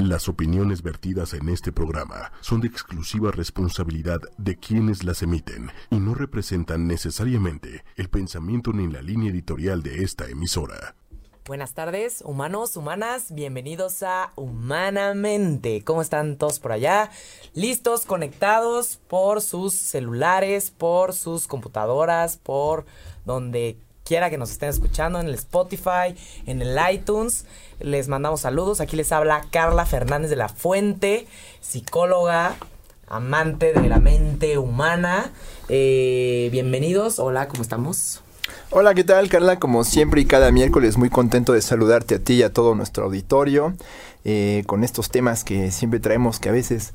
Las opiniones vertidas en este programa son de exclusiva responsabilidad de quienes las emiten y no representan necesariamente el pensamiento ni la línea editorial de esta emisora. Buenas tardes, humanos, humanas, bienvenidos a Humanamente. ¿Cómo están todos por allá? ¿Listos, conectados por sus celulares, por sus computadoras, por donde quiera que nos estén escuchando, en el Spotify, en el iTunes. Les mandamos saludos. Aquí les habla Carla Fernández de la Fuente, psicóloga, amante de la mente humana. Eh, bienvenidos. Hola, ¿cómo estamos? Hola, ¿qué tal, Carla? Como siempre y cada miércoles, muy contento de saludarte a ti y a todo nuestro auditorio eh, con estos temas que siempre traemos que a veces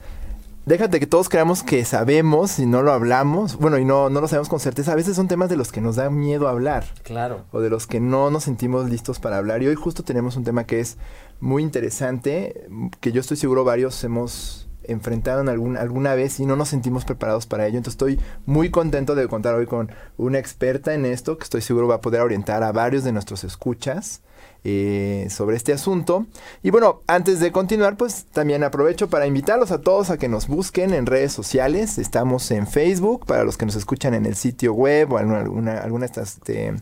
déjate que todos creamos que sabemos y no lo hablamos, bueno, y no, no lo sabemos con certeza. A veces son temas de los que nos da miedo hablar. Claro. O de los que no nos sentimos listos para hablar. Y hoy justo tenemos un tema que es muy interesante, que yo estoy seguro varios hemos enfrentado en algún, alguna vez y no nos sentimos preparados para ello. Entonces estoy muy contento de contar hoy con una experta en esto que estoy seguro va a poder orientar a varios de nuestros escuchas eh, sobre este asunto. Y bueno, antes de continuar, pues también aprovecho para invitarlos a todos a que nos busquen en redes sociales. Estamos en Facebook, para los que nos escuchan en el sitio web o alguna, alguna de estas... Este,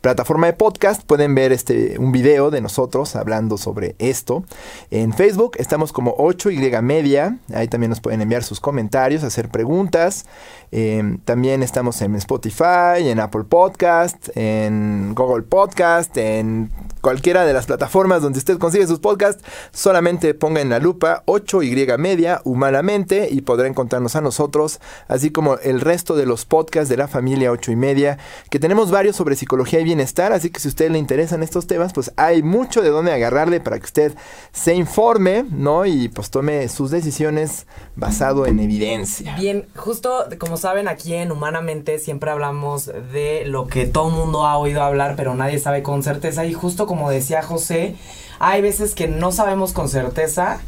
plataforma de podcast pueden ver este un video de nosotros hablando sobre esto. En Facebook estamos como 8Y Media, ahí también nos pueden enviar sus comentarios, hacer preguntas. Em, también estamos en Spotify, en Apple Podcast, en Google Podcast, en cualquiera de las plataformas donde usted consigue sus podcasts. Solamente ponga en la lupa 8Y Media humanamente y podrá encontrarnos a nosotros, así como el resto de los podcasts de la familia 8 y media, que tenemos varios sobre psicología y bienestar. Así que si a usted le interesan estos temas, pues hay mucho de dónde agarrarle para que usted se informe, ¿no? Y pues tome sus decisiones basado en evidencia. Bien, justo como saben, aquí en Humanamente siempre hablamos de lo que todo mundo ha oído hablar, pero nadie sabe con certeza. Y justo como decía José, hay veces que no sabemos con certeza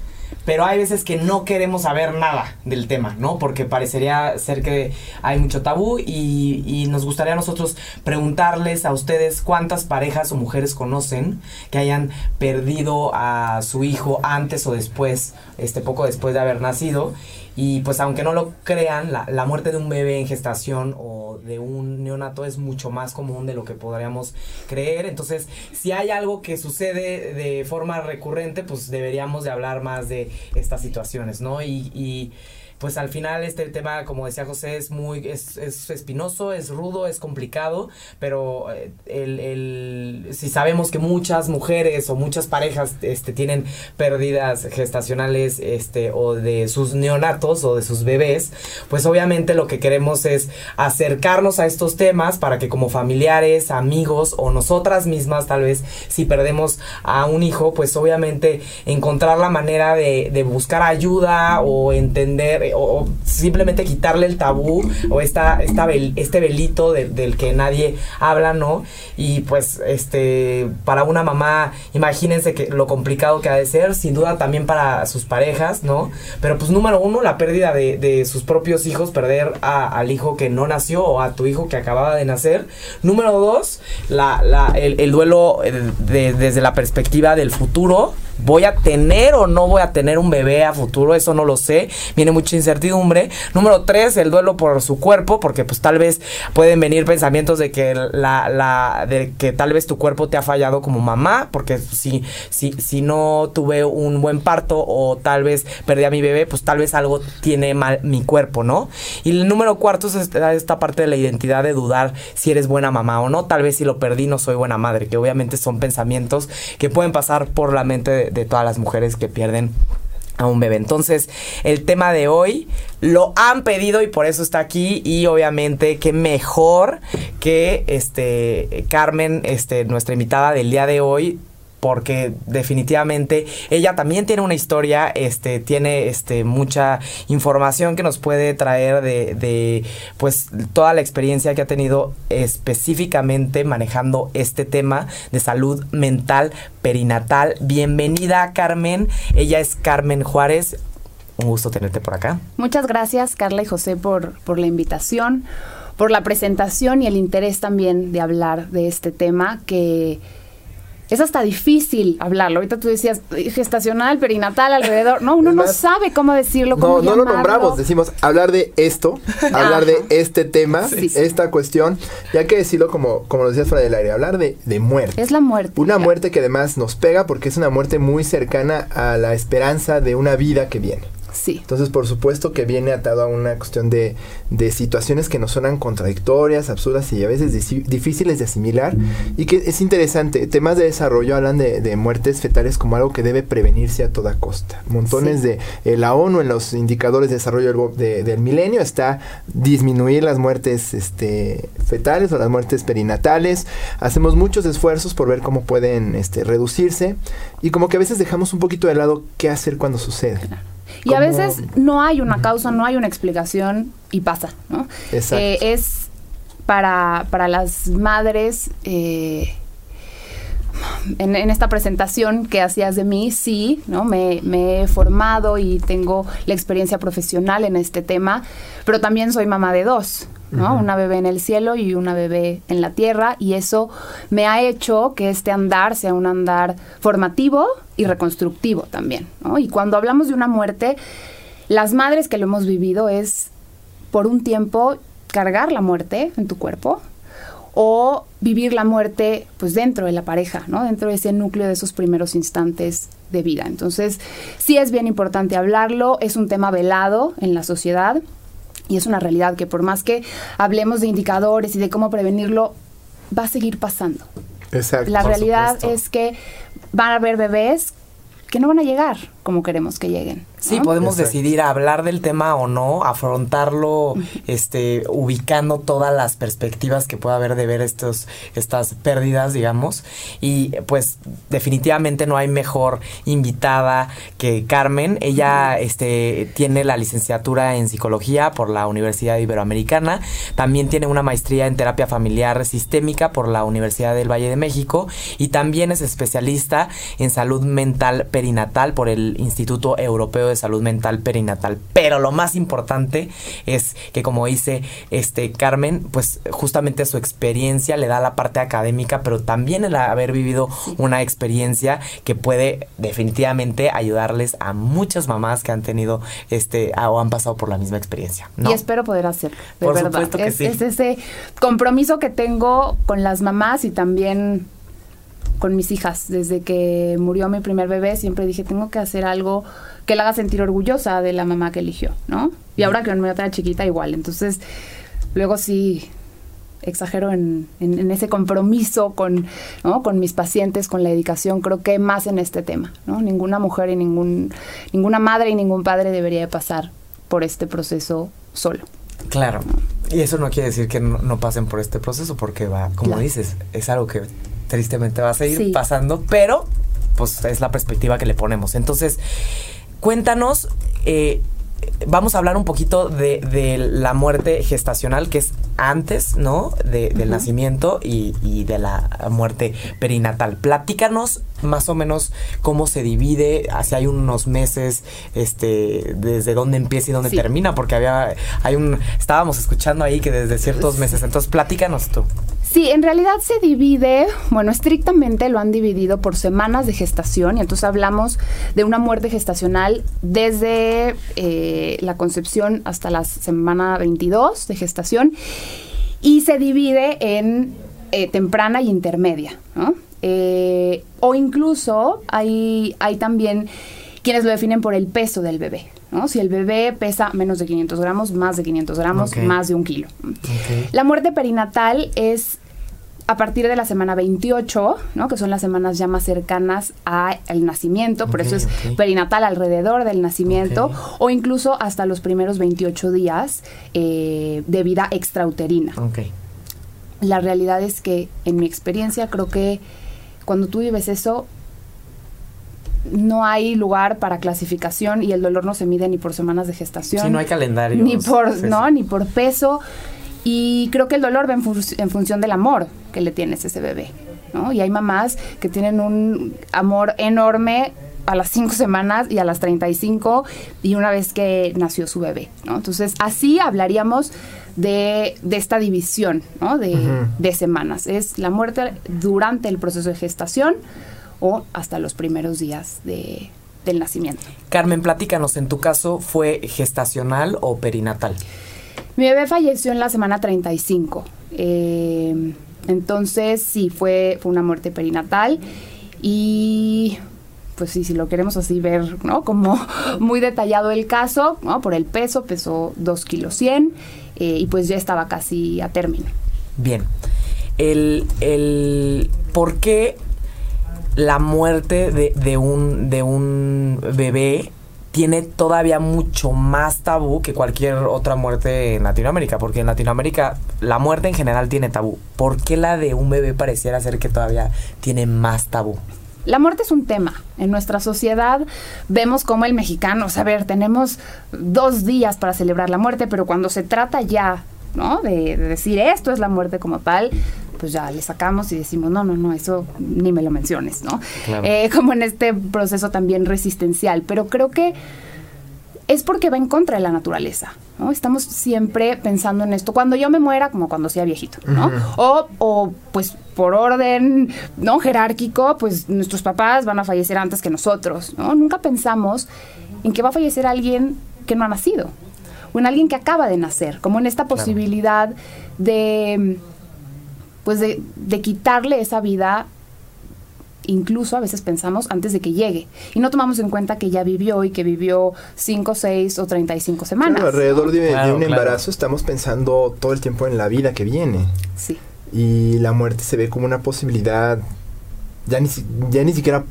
pero hay veces que no queremos saber nada del tema, ¿no? Porque parecería ser que hay mucho tabú y, y, nos gustaría a nosotros preguntarles a ustedes cuántas parejas o mujeres conocen que hayan perdido a su hijo antes o después, este poco después de haber nacido y pues aunque no lo crean, la, la, muerte de un bebé en gestación o de un neonato es mucho más común de lo que podríamos creer. Entonces, si hay algo que sucede de forma recurrente, pues deberíamos de hablar más de estas situaciones, ¿no? Y, y pues al final este tema, como decía José, es muy, es, es espinoso, es rudo, es complicado, pero eh, el, el, si sabemos que muchas mujeres o muchas parejas este, tienen pérdidas gestacionales este, o de sus neonatos o de sus bebés, pues obviamente lo que queremos es acercarnos a estos temas para que como familiares, amigos o nosotras mismas tal vez si perdemos a un hijo, pues obviamente encontrar la manera de, de buscar ayuda o entender o, simplemente quitarle el tabú o esta, esta este velito del que nadie habla, ¿no? Y pues, este, para una mamá, imagínense que lo complicado que ha de ser, sin duda también para sus parejas, ¿no? Pero pues número uno, la pérdida de, de sus propios hijos, perder a, al hijo que no nació o a tu hijo que acababa de nacer. Número dos, la, la, el, el duelo de, desde la perspectiva del futuro. ¿Voy a tener o no voy a tener un bebé a futuro? Eso no lo sé. Viene mucha incertidumbre. Número tres, el duelo por su cuerpo, porque pues tal vez pueden venir pensamientos de que la, la, de que tal vez tu cuerpo te ha fallado como mamá, porque si, si, si no tuve un buen parto o tal vez perdí a mi bebé, pues tal vez algo tiene mal mi cuerpo, ¿no? Y el número cuarto es esta, esta parte de la identidad de dudar si eres buena mamá o no. Tal vez si lo perdí no soy buena madre, que obviamente son pensamientos que pueden pasar por la mente de, de todas las mujeres que pierden a un bebé. Entonces, el tema de hoy lo han pedido y por eso está aquí y obviamente qué mejor que este Carmen, este nuestra invitada del día de hoy porque definitivamente ella también tiene una historia, este, tiene este, mucha información que nos puede traer de, pues toda la experiencia que ha tenido específicamente manejando este tema de salud mental perinatal. Bienvenida Carmen, ella es Carmen Juárez. Un gusto tenerte por acá. Muchas gracias Carla y José por, por la invitación, por la presentación y el interés también de hablar de este tema que es hasta difícil hablarlo. Ahorita tú decías gestacional, perinatal, alrededor. No, uno no sabe cómo decirlo. Cómo no, no lo nombramos. Decimos hablar de esto, hablar de este tema, esta cuestión. Y hay que decirlo como, como lo decías fuera del aire, hablar de, de muerte. Es la muerte. Una muerte que además nos pega porque es una muerte muy cercana a la esperanza de una vida que viene. Sí. Entonces, por supuesto que viene atado a una cuestión de, de situaciones que nos suenan contradictorias, absurdas y a veces difíciles de asimilar. Y que es interesante, temas de desarrollo hablan de, de, muertes fetales como algo que debe prevenirse a toda costa. Montones de eh, la ONU en los indicadores de desarrollo del, del, milenio está disminuir las muertes este, fetales o las muertes perinatales. Hacemos muchos esfuerzos por ver cómo pueden este, reducirse y como que a veces dejamos un poquito de lado qué hacer cuando sucede. Y a veces no hay una causa, no hay una explicación y pasa, ¿no? Eh, es para, para las madres... Eh, en, esta presentación que hacías de mí, sí, ¿no? Me, me, he formado y tengo la experiencia profesional en este tema, pero también soy mamá de dos, ¿no? Una bebé en el cielo y una bebé en la tierra, y eso me ha hecho que este andar sea un andar formativo y reconstructivo también, ¿no? Y cuando hablamos de una muerte, las madres que lo hemos vivido es por un tiempo cargar la muerte en tu cuerpo, o vivir la muerte pues dentro de la pareja, ¿no? Dentro de ese núcleo de esos primeros instantes de vida. Entonces, sí es bien importante hablarlo, es un tema velado en la sociedad y es una realidad que por más que hablemos de indicadores y de cómo prevenirlo, va a seguir pasando. Exacto. La realidad es que van a haber bebés que no van a llegar como queremos que lleguen. Sí, podemos decidir hablar del tema o no, afrontarlo, este, ubicando todas las perspectivas que pueda haber de ver estos, estas pérdidas, digamos. Y pues definitivamente no hay mejor invitada que Carmen. Ella este, tiene la licenciatura en psicología por la Universidad Iberoamericana. También tiene una maestría en terapia familiar sistémica por la Universidad del Valle de México. Y también es especialista en salud mental perinatal por el Instituto Europeo de Salud Mental Perinatal. Pero lo más importante es que, como dice este Carmen, pues justamente su experiencia le da la parte académica, pero también el haber vivido una experiencia que puede definitivamente ayudarles a muchas mamás que han tenido este o han pasado por la misma experiencia. Y espero poder hacerlo. De por verdad. Supuesto que es, sí. es ese compromiso que tengo con las mamás y también con mis hijas. Desde que murió mi primer bebé, siempre dije, tengo que hacer algo que la haga sentir orgullosa de la mamá que eligió, ¿no? Y ahora que me otra chiquita, igual. Entonces, luego sí exagero en, en, ese compromiso con, ¿no? con mis pacientes, con la dedicación, creo que más en este tema, ¿no? Ninguna mujer y ningún, ninguna madre y ningún padre debería de pasar por este proceso solo. Claro. Y eso no quiere decir que no, no pasen por este proceso, porque va, como Claro. dices, es algo que tristemente va a seguir Sí. pasando, pero pues es la perspectiva que le ponemos. Entonces, cuéntanos, eh, vamos a hablar un poquito de, de la muerte gestacional, que es antes, ¿no? De- del nacimiento y, y de la muerte perinatal. Platícanos más o menos cómo se divide, hace hay unos meses, este, desde dónde empieza y dónde Sí. termina, porque había, hay un, estábamos escuchando ahí que desde ciertos meses, entonces platícanos tú. Sí, en realidad se divide, bueno, estrictamente lo han dividido por semanas de gestación y entonces hablamos de una muerte gestacional desde eh, la concepción hasta la semana 22 de gestación y se divide en eh, temprana y intermedia, ¿no? Eh, o incluso hay, hay también quienes lo definen por el peso del bebé, ¿no? Si el bebé pesa menos de 500 gramos, más de 500 gramos, más de un kilo. La muerte perinatal es a partir de la semana 28, ¿no? que son las semanas ya más cercanas al nacimiento, por eso es perinatal alrededor del nacimiento, o incluso hasta los primeros 28 días eh, de vida extrauterina. La realidad es que, en mi experiencia, creo que cuando tú vives eso, no hay lugar para clasificación y el dolor no se mide ni por semanas de gestación Sí, no hay calendario. ni por no ni por peso y creo que el dolor va en, fun- en función del amor que le tienes a ese bebé ¿no? y hay mamás que tienen un amor enorme a las cinco semanas y a las 35 y una vez que nació su bebé ¿no? entonces así hablaríamos de, esta división ¿no? de, semanas. Es la muerte durante el proceso de gestación o hasta los primeros días de, del nacimiento. Carmen, platícanos, en tu caso, ¿fue gestacional o perinatal? Mi bebé falleció en la semana 35. Eh, entonces, sí, fue, fue una muerte perinatal. Y pues sí, si lo queremos así ver, ¿no? Como muy detallado el caso, ¿no? Por el peso, pesó 2 kilos 100 eh, y pues ya estaba casi a término. Bien. El, el, ¿Por qué la muerte de, de, un, de un bebé tiene todavía mucho más tabú que cualquier otra muerte en Latinoamérica, porque en Latinoamérica la muerte en general tiene tabú. ¿Por qué la de un bebé pareciera ser que todavía tiene más tabú? La muerte es un tema. En nuestra sociedad vemos como el mexicano, o sea, a ver, tenemos dos días para celebrar la muerte, pero cuando se trata ya, ¿no? De, decir esto es la muerte como tal, pues ya le sacamos y decimos, no, no, no, eso ni me lo menciones, ¿no? Eh, como en este proceso también resistencial. Pero creo que es porque va en contra de la naturaleza. ¿no? Estamos siempre pensando en esto. Cuando yo me muera, como cuando sea viejito, ¿no? o, o, pues por orden no jerárquico, pues nuestros papás van a fallecer antes que nosotros, ¿no? Nunca pensamos en que va a fallecer alguien que no ha nacido o en alguien que acaba de nacer, como en esta posibilidad de pues de, de quitarle esa vida incluso a veces pensamos antes de que llegue. Y no tomamos en cuenta que ya vivió y que vivió 5, 6 o 35 semanas. alrededor de, un embarazo estamos pensando todo el tiempo en la vida que viene. Sí. Y la muerte se ve como una posibilidad ya ni, ya ni siquiera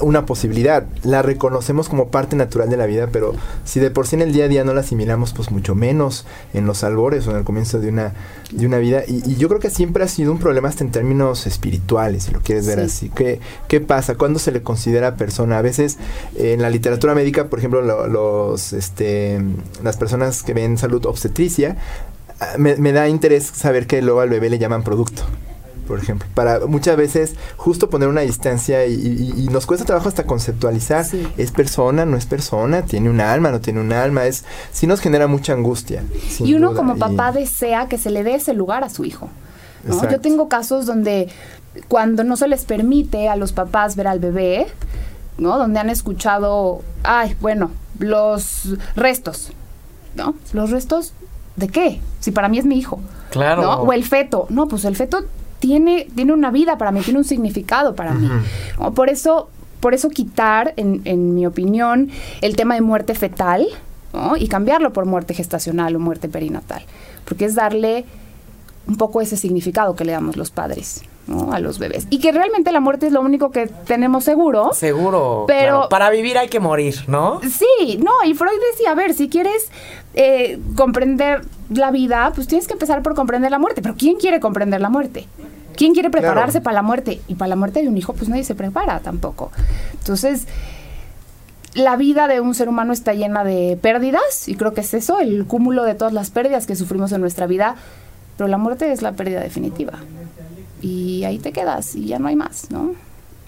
una posibilidad. La reconocemos como parte natural de la vida, pero si de por sí en el día a día no la asimilamos, pues mucho menos en los albores o en el comienzo de una, de una vida. Y, yo creo que siempre ha sido un problema hasta en términos espirituales, si lo quieres ver así. ¿Qué, ¿Qué pasa? ¿Cuándo se le considera persona? A veces en la literatura médica, por ejemplo, los, este, las personas que ven salud obstetricia, ah, me, me da interés saber que luego al bebé le llaman producto por ejemplo. Para muchas veces justo poner una distancia y, nos cuesta trabajo hasta conceptualizar. ¿Es persona, no es persona? ¿Tiene un alma, no tiene un alma? Es, sí nos genera mucha angustia. Y uno como papá desea que se le dé ese lugar a su hijo. Yo tengo casos donde cuando no se les permite a los papás ver al bebé, ¿no? Donde han escuchado, ay, bueno, los restos, ¿no? Los restos ¿de qué? Si para mí es mi hijo. Claro. O el feto. No, pues el feto tiene, tiene una vida para mí, tiene un significado para mí. Por eso, por eso quitar, en, en, mi opinión, el tema de muerte fetal y cambiarlo por muerte gestacional o muerte perinatal. Porque es darle un poco ese significado que le damos los padres. a los bebés. Y que realmente la muerte es lo único que tenemos seguro. Seguro. Pero para vivir hay que morir, ¿no? Sí, no, y Freud decía, a ver, si quieres eh, comprender la vida, pues tienes que empezar por comprender la muerte. Pero ¿quién quiere comprender la muerte? ¿Quién quiere prepararse para la muerte? Y para la muerte de un hijo, pues nadie se prepara tampoco. Entonces, la vida de un ser humano está llena de pérdidas, y creo que es eso, el cúmulo de todas las pérdidas que sufrimos en nuestra vida, pero la muerte es la pérdida definitiva. Y ahí te quedas y ya no hay más, ¿no?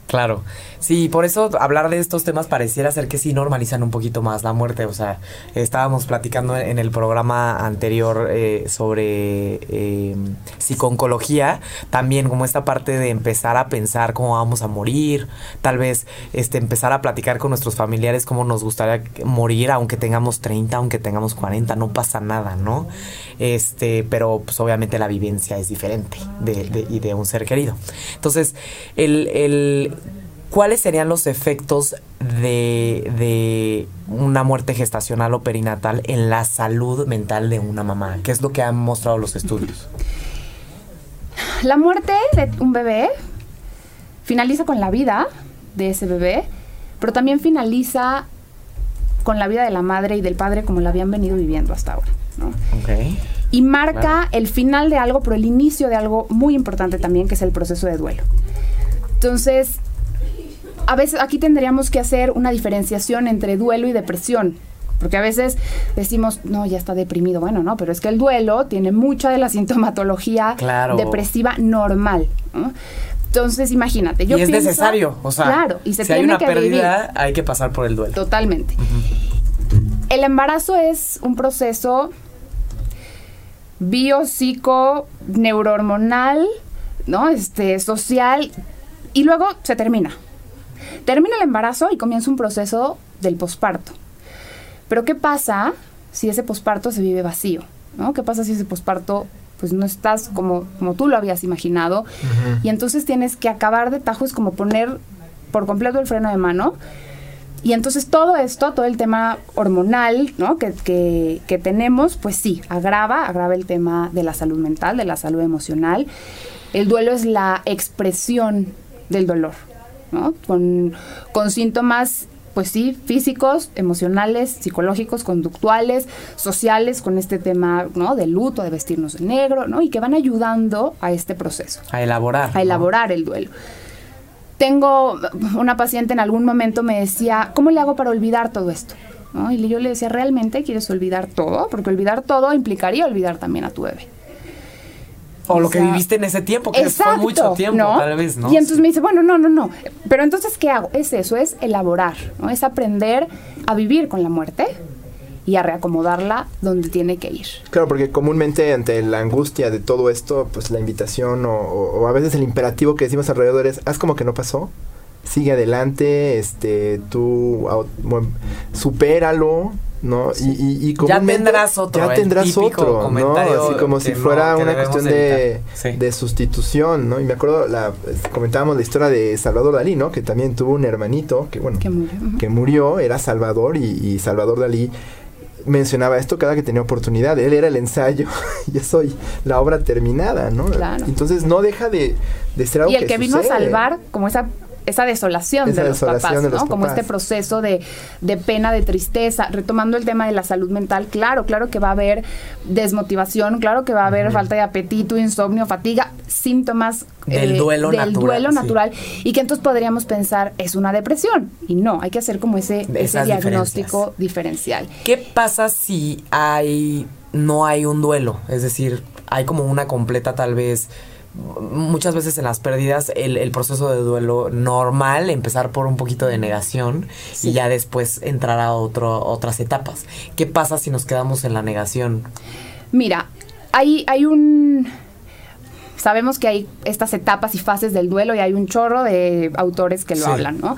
Claro, sí, por eso hablar de estos temas pareciera ser que sí normalizan un poquito más la muerte. O sea, estábamos platicando en el programa anterior eh, sobre eh, psiconcología, también como esta parte de empezar a pensar cómo vamos a morir, tal vez este empezar a platicar con nuestros familiares cómo nos gustaría morir, aunque tengamos 30, aunque tengamos 40, no pasa nada, ¿no? Este, pero pues obviamente la vivencia es diferente de, y de un ser querido. Entonces, el, el ¿cuáles serían los efectos de, una muerte gestacional o perinatal en la salud mental de una mamá? ¿Qué es lo que han mostrado los estudios? La muerte de un bebé finaliza con la vida de ese bebé, pero también finaliza con la vida de la madre y del padre como la habían venido viviendo hasta ahora. Y marca el final de algo, pero el inicio de algo muy importante también, que es el proceso de duelo. Entonces, a veces aquí tendríamos que hacer una diferenciación entre duelo y depresión. Porque a veces decimos, no, ya está deprimido. Bueno, no, pero es que el duelo tiene mucha de la sintomatología depresiva normal. Entonces, imagínate. Yo y es necesario, o sea, claro, y se si hay una pérdida, hay que pasar por el duelo. Totalmente. El embarazo es un proceso bio, psico, neurohormonal, ¿no? Este, social, y luego se termina. Termina el embarazo y comienza un proceso del posparto. Pero ¿qué pasa si ese posparto se vive vacío? ¿no? ¿Qué pasa si ese posparto pues no estás como, como tú lo habías imaginado? Y entonces tienes que acabar de tajo, es como poner por completo el freno de mano. Y entonces todo esto, todo el tema hormonal ¿no? que, que, que tenemos, pues sí, agrava, agrava el tema de la salud mental, de la salud emocional. El duelo es la expresión del dolor, ¿no? Con, con síntomas pues sí, físicos, emocionales, psicológicos, conductuales, sociales, con este tema, ¿no? De luto, de vestirnos de negro, ¿no? Y que van ayudando a este proceso. A elaborar. A elaborar el duelo. Tengo una paciente en algún momento me decía, ¿cómo le hago para olvidar todo esto? Y yo le decía, ¿realmente quieres olvidar todo? Porque olvidar todo implicaría olvidar también a tu bebé. O, lo que viviste en ese tiempo, que fue mucho tiempo, tal vez, ¿no? Y entonces me dice, bueno, no, no, no. Pero entonces, ¿qué hago? Es eso, es elaborar, ¿no? Es aprender a vivir con la muerte y a reacomodarla donde tiene que ir. Claro, porque comúnmente ante la angustia de todo esto, pues la invitación o, a veces el imperativo que decimos alrededor es, haz como que no pasó, sigue adelante, este, tú supéralo, ¿no? Y, y, ya tendrás otro, ya tendrás otro, ¿no? Así como si fuera una cuestión de, de, sustitución, ¿no? Y me acuerdo, la, comentábamos la historia de Salvador Dalí, ¿no? Que también tuvo un hermanito que, bueno, que murió, era Salvador y, Salvador Dalí mencionaba esto cada que tenía oportunidad. Él era el ensayo, yo soy la obra terminada, ¿no? Claro. Entonces no deja de, de ser algo Y el que, vino a salvar como esa esa desolación de los papás, ¿no? Como este proceso de, pena, de tristeza, retomando el tema de la salud mental, claro, claro que va a haber desmotivación, claro que va a haber falta de apetito, insomnio, fatiga, síntomas del, eh, duelo, del natural, duelo natural y que entonces podríamos pensar es una depresión y no, hay que hacer como ese, ese diagnóstico diferencial. ¿Qué pasa si hay no hay un duelo? Es decir, hay como una completa tal vez muchas veces en las pérdidas el, proceso de duelo normal, empezar por un poquito de negación y ya después entrar a otro, otras etapas. ¿Qué pasa si nos quedamos en la negación? Mira, hay, hay un sabemos que hay estas etapas y fases del duelo y hay un chorro de autores que lo hablan, ¿no?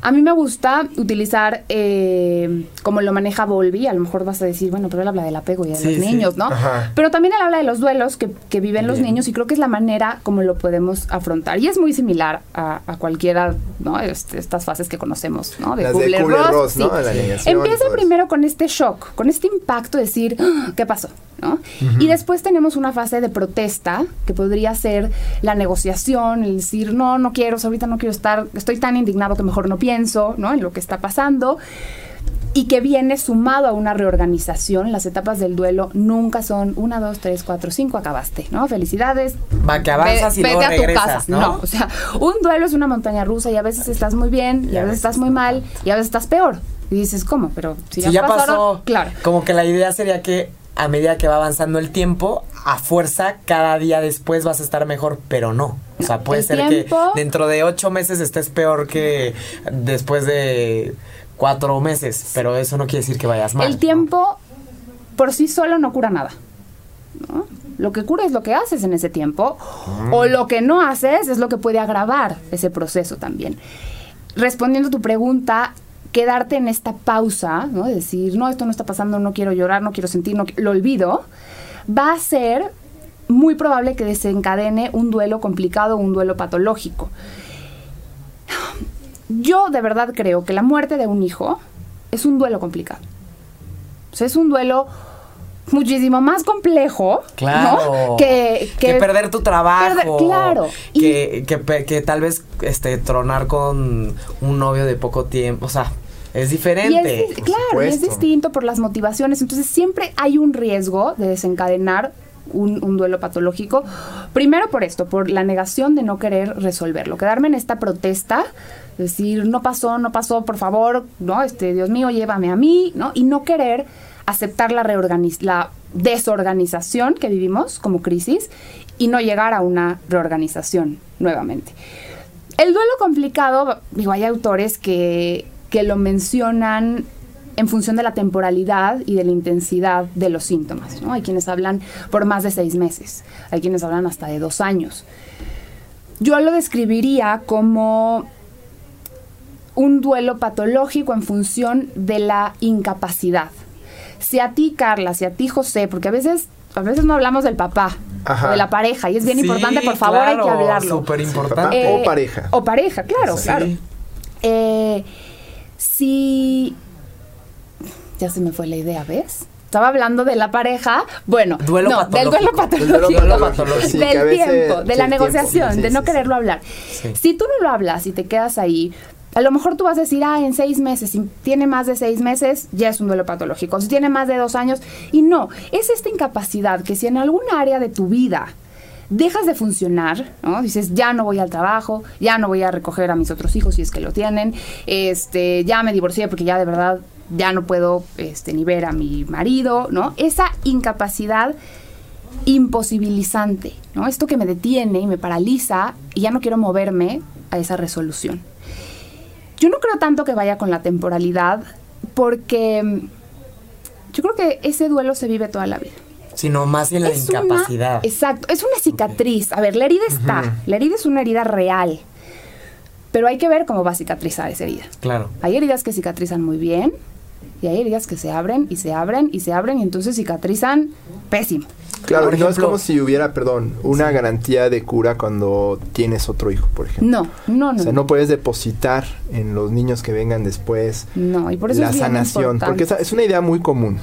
A mí me gusta utilizar, eh, como lo maneja Volvi, a lo mejor vas a decir, bueno, pero él habla del apego y de los niños, ¿no? Pero también él habla de los duelos que, viven los niños y creo que es la manera como lo podemos afrontar. Y es muy similar a, cualquiera, ¿no? Este, estas fases que conocemos, ¿no? De Kubler-Ross, ¿no? Empieza primero con este shock, con este impacto de decir, ah, ¿qué pasó? ¿no? Y después tenemos una fase de protesta que podría ser la negociación, el decir, no, no quiero, ahorita no quiero estar, estoy tan indignado que mejor no pienso, ¿no? En lo que está pasando. Y que viene sumado a una reorganización. Las etapas del duelo nunca son una, dos, tres, cuatro, cinco, acabaste, ¿no? Felicidades. Va, que avanzas y luego a tu casa, ¿no? O sea, un duelo es una montaña rusa y a veces estás muy bien, y a veces estás muy mal, y a veces estás peor. Y dices, ¿cómo? Pero si, ya, pasó, claro. Como que la idea sería que a medida que va avanzando el tiempo, a fuerza, cada día después vas a estar mejor, pero no. O sea, puede ser que dentro de ocho meses estés peor que después de cuatro meses, pero eso no quiere decir que vayas mal. El tiempo por sí solo no cura nada. Lo que cura es lo que haces en ese tiempo, mm. o lo que no haces es lo que puede agravar ese proceso también. Respondiendo a tu pregunta, quedarte en esta pausa, ¿no? decir, no, esto no está pasando, no quiero llorar, no quiero sentir, no, lo olvido, va a ser muy probable que desencadene un duelo complicado, un duelo patológico. Yo de verdad creo que la muerte de un hijo es un duelo complicado. O sea, es un duelo muchísimo más complejo claro, que, perder tu trabajo claro que, que, tal vez este tronar con un novio de poco tiempo o sea es diferente. claro, es distinto por las motivaciones. Entonces siempre hay un riesgo de desencadenar un, duelo patológico. Primero por esto, por la negación de no querer resolverlo. Quedarme en esta protesta, decir, no pasó, no pasó, por favor, no, este, Dios mío, llévame a mí, ¿no? Y no querer aceptar la, la desorganización que vivimos como crisis y no llegar a una reorganización nuevamente. El duelo complicado, digo, hay autores que que lo mencionan en función de la temporalidad y de la intensidad de los síntomas. ¿no? Hay quienes hablan por más de seis meses, hay quienes hablan hasta de dos años. Yo lo describiría como un duelo patológico en función de la incapacidad. Si a ti, Carla, si a ti, José, porque a veces, a veces no hablamos del papá, o de la pareja, y es bien importante, por favor, hay que hablarlo. Súper importante. o pareja. O pareja, claro, claro. Eh, si... Ya se me fue la idea, ¿ves? Estaba hablando de la pareja, bueno, duelo no, del duelo patológico, del, tiempo, de la negociación, de no quererlo hablar. Si tú no lo hablas y te quedas ahí, a lo mejor tú vas a decir, ah, en seis meses, si tiene más de seis meses, ya es un duelo patológico. Si tiene más de dos años, y no, es esta incapacidad que si en alguna área de tu vida dejas de funcionar, ¿no? Dices, ya no voy al trabajo, ya no voy a recoger a mis otros hijos si es que lo tienen, este, ya me divorcié porque ya de verdad ya no puedo este, ni ver a mi marido, ¿no? Esa incapacidad imposibilizante, ¿no? Esto que me detiene y me paraliza y ya no quiero moverme a esa resolución. Yo no creo tanto que vaya con la temporalidad porque mm, yo creo que ese duelo se vive toda la vida. Sino más en la incapacidad. exacto, es una cicatriz. A ver, la herida está, la herida es una herida real. Pero hay que ver cómo va a cicatrizar esa herida. Claro. Hay heridas que cicatrizan muy bien y hay heridas que se abren y se abren y se abren y entonces cicatrizan pésimo. Claro, no es como si hubiera, perdón, una garantía de cura cuando tienes otro hijo, por ejemplo. No, no, no. O sea, no puedes depositar en los niños que vengan después no, y por eso la sanación, porque es, una idea muy común.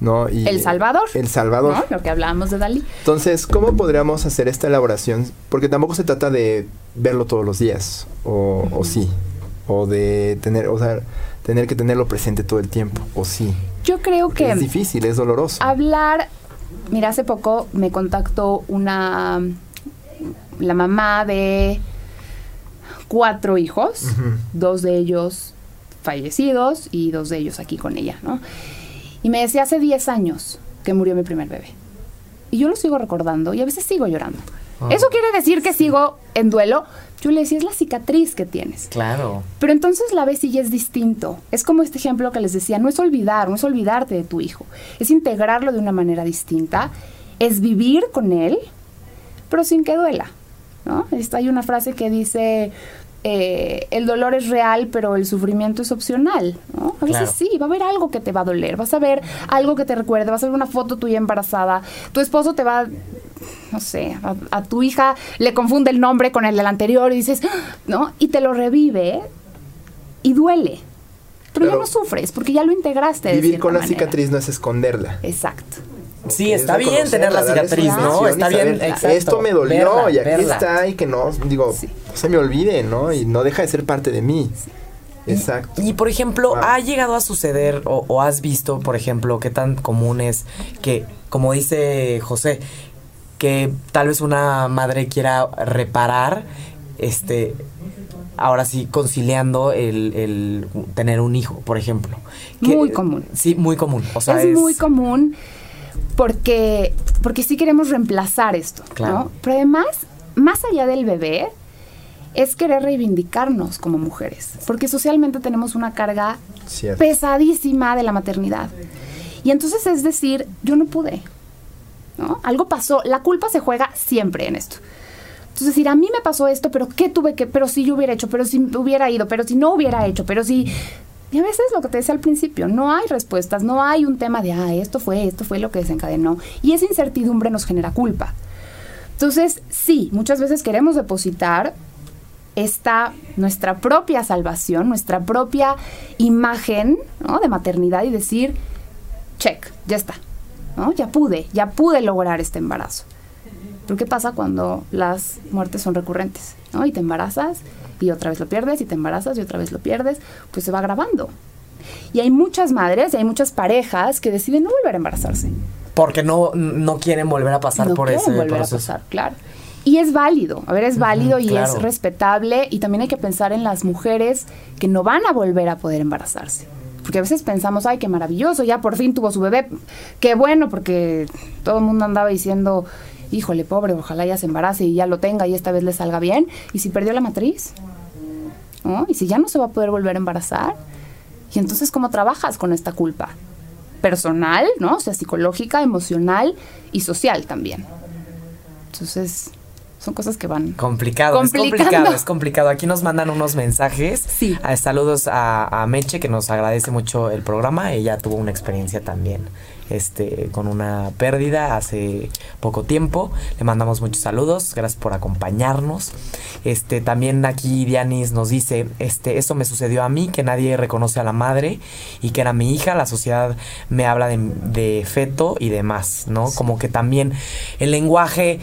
¿No? Y, el Salvador. El Salvador. ¿no? Lo que hablábamos de Dalí. Entonces, ¿cómo podríamos hacer esta elaboración? Porque tampoco se trata de verlo todos los días, o, o sí, o de tener, o sea, tener que tenerlo presente todo el tiempo, o sí. Yo creo que... Es difícil, es doloroso. Hablar Mira, hace poco me contactó una la mamá de cuatro hijos, dos de ellos fallecidos y dos de ellos aquí con ella, ¿no? Y me decía hace 10 años que murió mi primer bebé. Y yo lo sigo recordando y a veces sigo llorando. Ah. Eso quiere decir que sigo en duelo. Yo le decía, es la cicatriz que tienes. Claro. Pero entonces la ves y ya es distinto. Es como este ejemplo que les decía, no es olvidar, no es olvidarte de tu hijo. Es integrarlo de una manera distinta. Es vivir con él, pero sin que duela. ¿no? hay una frase que dice, eh, el dolor es real, pero el sufrimiento es opcional. ¿no? A veces sí, va a haber algo que te va a doler, vas a ver algo que te recuerde, vas a ver una foto tuya embarazada, tu esposo te va no sé, a, tu hija le confunde el nombre con el del anterior y dices, ¿no? Y te lo revive y duele. Pero, ya no sufres porque ya lo integraste. Vivir con la cicatriz no es esconderla. Exacto. Sí, está bien tener la cicatriz, ¿no? Está bien. Esto me dolió y aquí está y que no, digo, se me olvide, ¿no? Y no deja de ser parte de mí. Exacto. Y, por ejemplo, ¿ha llegado a suceder o, o, has visto, por ejemplo, qué tan común es que, como dice José, que tal vez una madre quiera reparar, este, ahora sí, conciliando el, tener un hijo, por ejemplo. muy común. Sí, muy común. O sea, es, muy común porque, porque sí queremos reemplazar esto, ¿no? Pero además, más allá del bebé, es querer reivindicarnos como mujeres, porque socialmente tenemos una carga pesadísima de la maternidad. Y entonces es decir, yo no pude, ¿no? Algo pasó, la culpa se juega siempre en esto. Entonces, decir, a mí me pasó esto, pero ¿qué tuve que? Pero si yo hubiera hecho, pero si hubiera ido, pero si no hubiera hecho, pero si... Y a veces lo que te decía al principio, no hay respuestas, no hay un tema de, ah, esto fue, esto fue lo que desencadenó. Y esa incertidumbre nos genera culpa. Entonces, sí, muchas veces queremos depositar esta, nuestra propia salvación, nuestra propia imagen de maternidad y decir, check, ya está, ya pude, ya pude lograr este embarazo. Pero ¿qué pasa cuando las muertes son recurrentes? ¿no? Y te embarazas y otra vez lo pierdes y te embarazas y otra vez lo pierdes, pues se va grabando. Y hay muchas madres y hay muchas parejas que deciden no volver a embarazarse. Porque no, no quieren volver a pasar por ese volver a pasar, claro. Y es válido, a ver, es válido y es respetable y también hay que pensar en las mujeres que no van a volver a poder embarazarse. Porque a veces pensamos, ay, qué maravilloso, ya por fin tuvo su bebé. Qué bueno, porque todo el mundo andaba diciendo, híjole, pobre, ojalá ya se embarace y ya lo tenga y esta vez le salga bien. ¿Y si perdió la matriz? ¿Y si ya no se va a poder volver a embarazar? Y entonces, ¿cómo trabajas con esta culpa? Personal, ¿no? O sea, psicológica, emocional y social también. Entonces, son cosas que van. Complicado, es complicado, es complicado. Aquí nos mandan unos mensajes. Sí. Ah, saludos a, a Meche, que nos agradece mucho el programa. Ella tuvo una experiencia también este, con una pérdida hace poco tiempo. Le mandamos muchos saludos, gracias por acompañarnos. Este, también aquí Dianis nos dice, este, esto me sucedió a mí, que nadie reconoce a la madre y que era mi hija, la sociedad me habla de, de feto y demás, ¿no? Como que también el lenguaje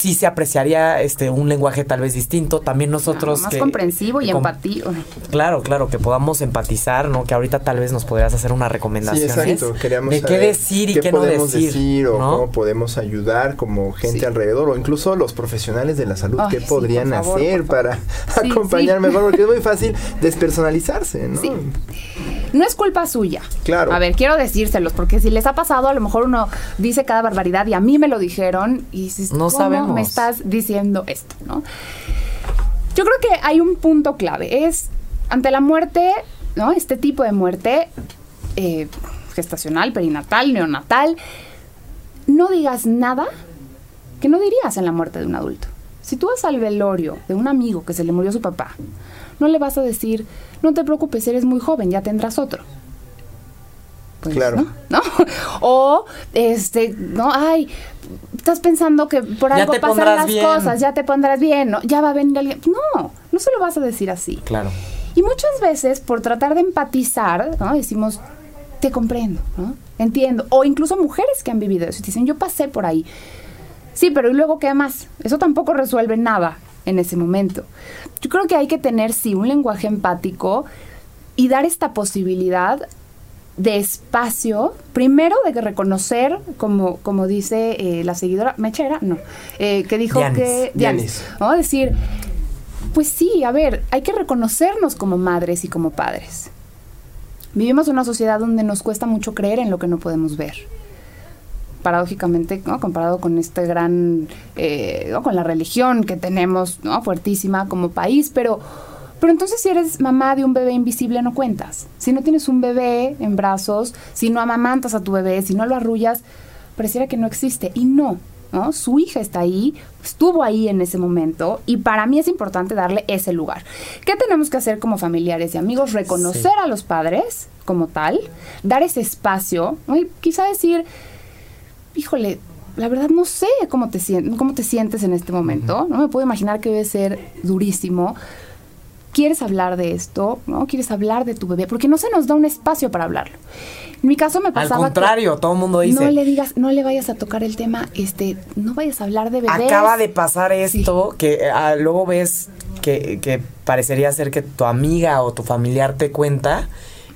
sí se apreciaría este un lenguaje tal vez distinto. También nosotros. más comprensivo y empático. Claro, claro, que podamos empatizar, ¿no? Que ahorita tal vez nos podrías hacer una recomendación. Sí, exacto. Queríamos de qué decir y qué, no decir. o cómo podemos ayudar como gente alrededor, o incluso los profesionales de la salud, qué podrían hacer para acompañar mejor, porque es muy fácil despersonalizarse, ¿no? No es culpa suya. Claro. A ver, quiero decírselos, porque si les ha pasado, a lo mejor uno dice cada barbaridad y a mí me lo dijeron y dices, no sabemos me estás diciendo esto? ¿no? Yo creo que hay un punto clave, es ante la muerte, ¿no? Este tipo de muerte eh, gestacional, perinatal, neonatal, no digas nada que no dirías en la muerte de un adulto. Si tú vas al velorio de un amigo que se le murió su papá, no le vas a decir, no te preocupes, eres muy joven, ya tendrás otro. Pues, claro. ¿no? O, este, no, ay, estás pensando que por algo pasan las cosas, ya te pondrás bien, ¿no? Ya va a venir alguien. No, no se lo vas a decir así. Claro. Y muchas veces, por tratar de empatizar, ¿no? Decimos, te comprendo, ¿no? Entiendo. O incluso mujeres que han vivido eso y dicen, yo pasé por ahí. Sí, pero ¿y luego qué más? Eso tampoco resuelve nada en ese momento. Yo creo que hay que tener, sí, un lenguaje empático y dar esta posibilidad de espacio, primero de que reconocer, como, como dice eh, la seguidora, Mechera, no, eh, que dijo que... Dianis. ¿no? Decir, pues sí, a ver, hay que reconocernos como madres y como padres. Vivimos en una sociedad donde nos cuesta mucho creer en lo que no podemos ver. Paradójicamente, ¿no? comparado con este gran, eh, con la religión que tenemos, ¿no? fuertísima como país, pero pero entonces si eres mamá de un bebé invisible no cuentas. Si no tienes un bebé en brazos, si no amamantas a tu bebé, si no lo arrullas, pareciera que no existe. Y no, ¿no? Su hija está ahí, estuvo ahí en ese momento y para mí es importante darle ese lugar. ¿Qué tenemos que hacer como familiares y amigos? Reconocer a los padres como tal, dar ese espacio, y quizá decir, híjole, la verdad no sé cómo te, cómo te sientes en este momento, no me puedo imaginar que debe ser durísimo, quieres hablar de esto, ¿no? Quieres hablar de tu bebé, porque no se nos da un espacio para hablarlo. En mi caso me pasaba. Al contrario, todo el mundo dice. No le digas, no le vayas a tocar el tema, este, no vayas a hablar de bebés. Acaba de pasar esto que ah, luego ves que, que parecería ser que tu amiga o tu familiar te cuenta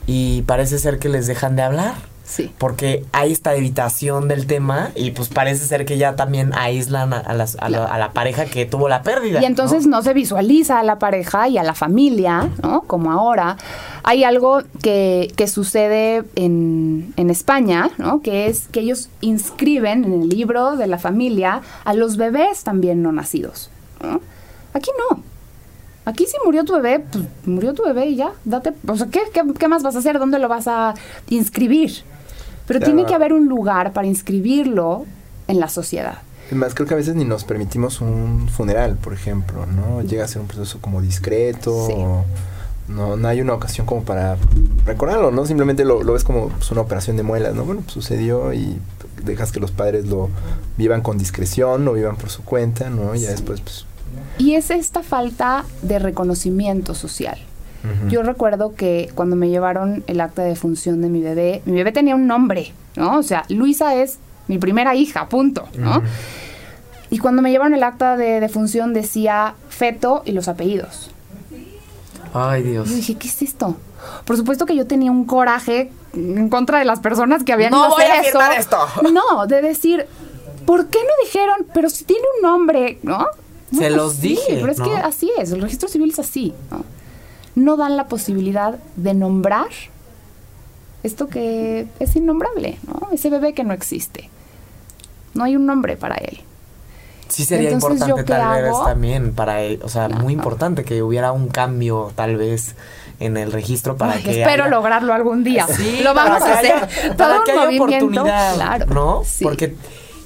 y parece ser que les dejan de hablar. Sí. Porque hay esta evitación del tema y pues parece ser que ya también aíslan a, las, a, la, pareja que tuvo la pérdida. Y entonces ¿no? se visualiza a la pareja y a la familia, ¿no? Como ahora. Hay algo que, que sucede en, en España, ¿no? Que es que ellos inscriben en el libro de la familia a los bebés también no nacidos. Aquí no. Aquí si murió tu bebé, pues murió tu bebé y ya, date, o sea, ¿qué, qué, qué más vas a hacer? ¿Dónde lo vas a inscribir? Pero tiene que haber un lugar para inscribirlo en la sociedad. Además, creo que a veces ni nos permitimos un funeral, por ejemplo, ¿no? Llega a ser un proceso como discreto, no, no hay una ocasión como para recordarlo, ¿no? Simplemente lo, ves como pues, una operación de muelas, ¿no? Bueno, pues sucedió y dejas que los padres lo vivan con discreción, lo vivan por su cuenta, ¿no? Y ya después, pues... Y es esta falta de reconocimiento social. Yo recuerdo que cuando me llevaron el acta de función de mi bebé, mi bebé tenía un nombre, ¿no? O sea, Luisa es mi primera hija, punto, ¿no? Y cuando me llevaron el acta de defunción decía feto y los apellidos. Ay, Dios. Y dije, ¿qué es esto? Por supuesto que yo tenía un coraje en contra de las personas que habían no voy a eso. esto. No, de decir, ¿por qué no dijeron? Pero si tiene un nombre, ¿no? Se los dije. Pero es que así es, el registro civil es así, ¿no? No dan la posibilidad de nombrar esto que es innombrable, ¿no? Ese bebé que no existe. No hay un nombre para él. Sí sería importante tal vez también para, o sea, muy importante que hubiera un cambio tal vez en el registro para que espero lograrlo algún día. Sí, lo vamos a hacer. para que haya oportunidad, ¿no? Porque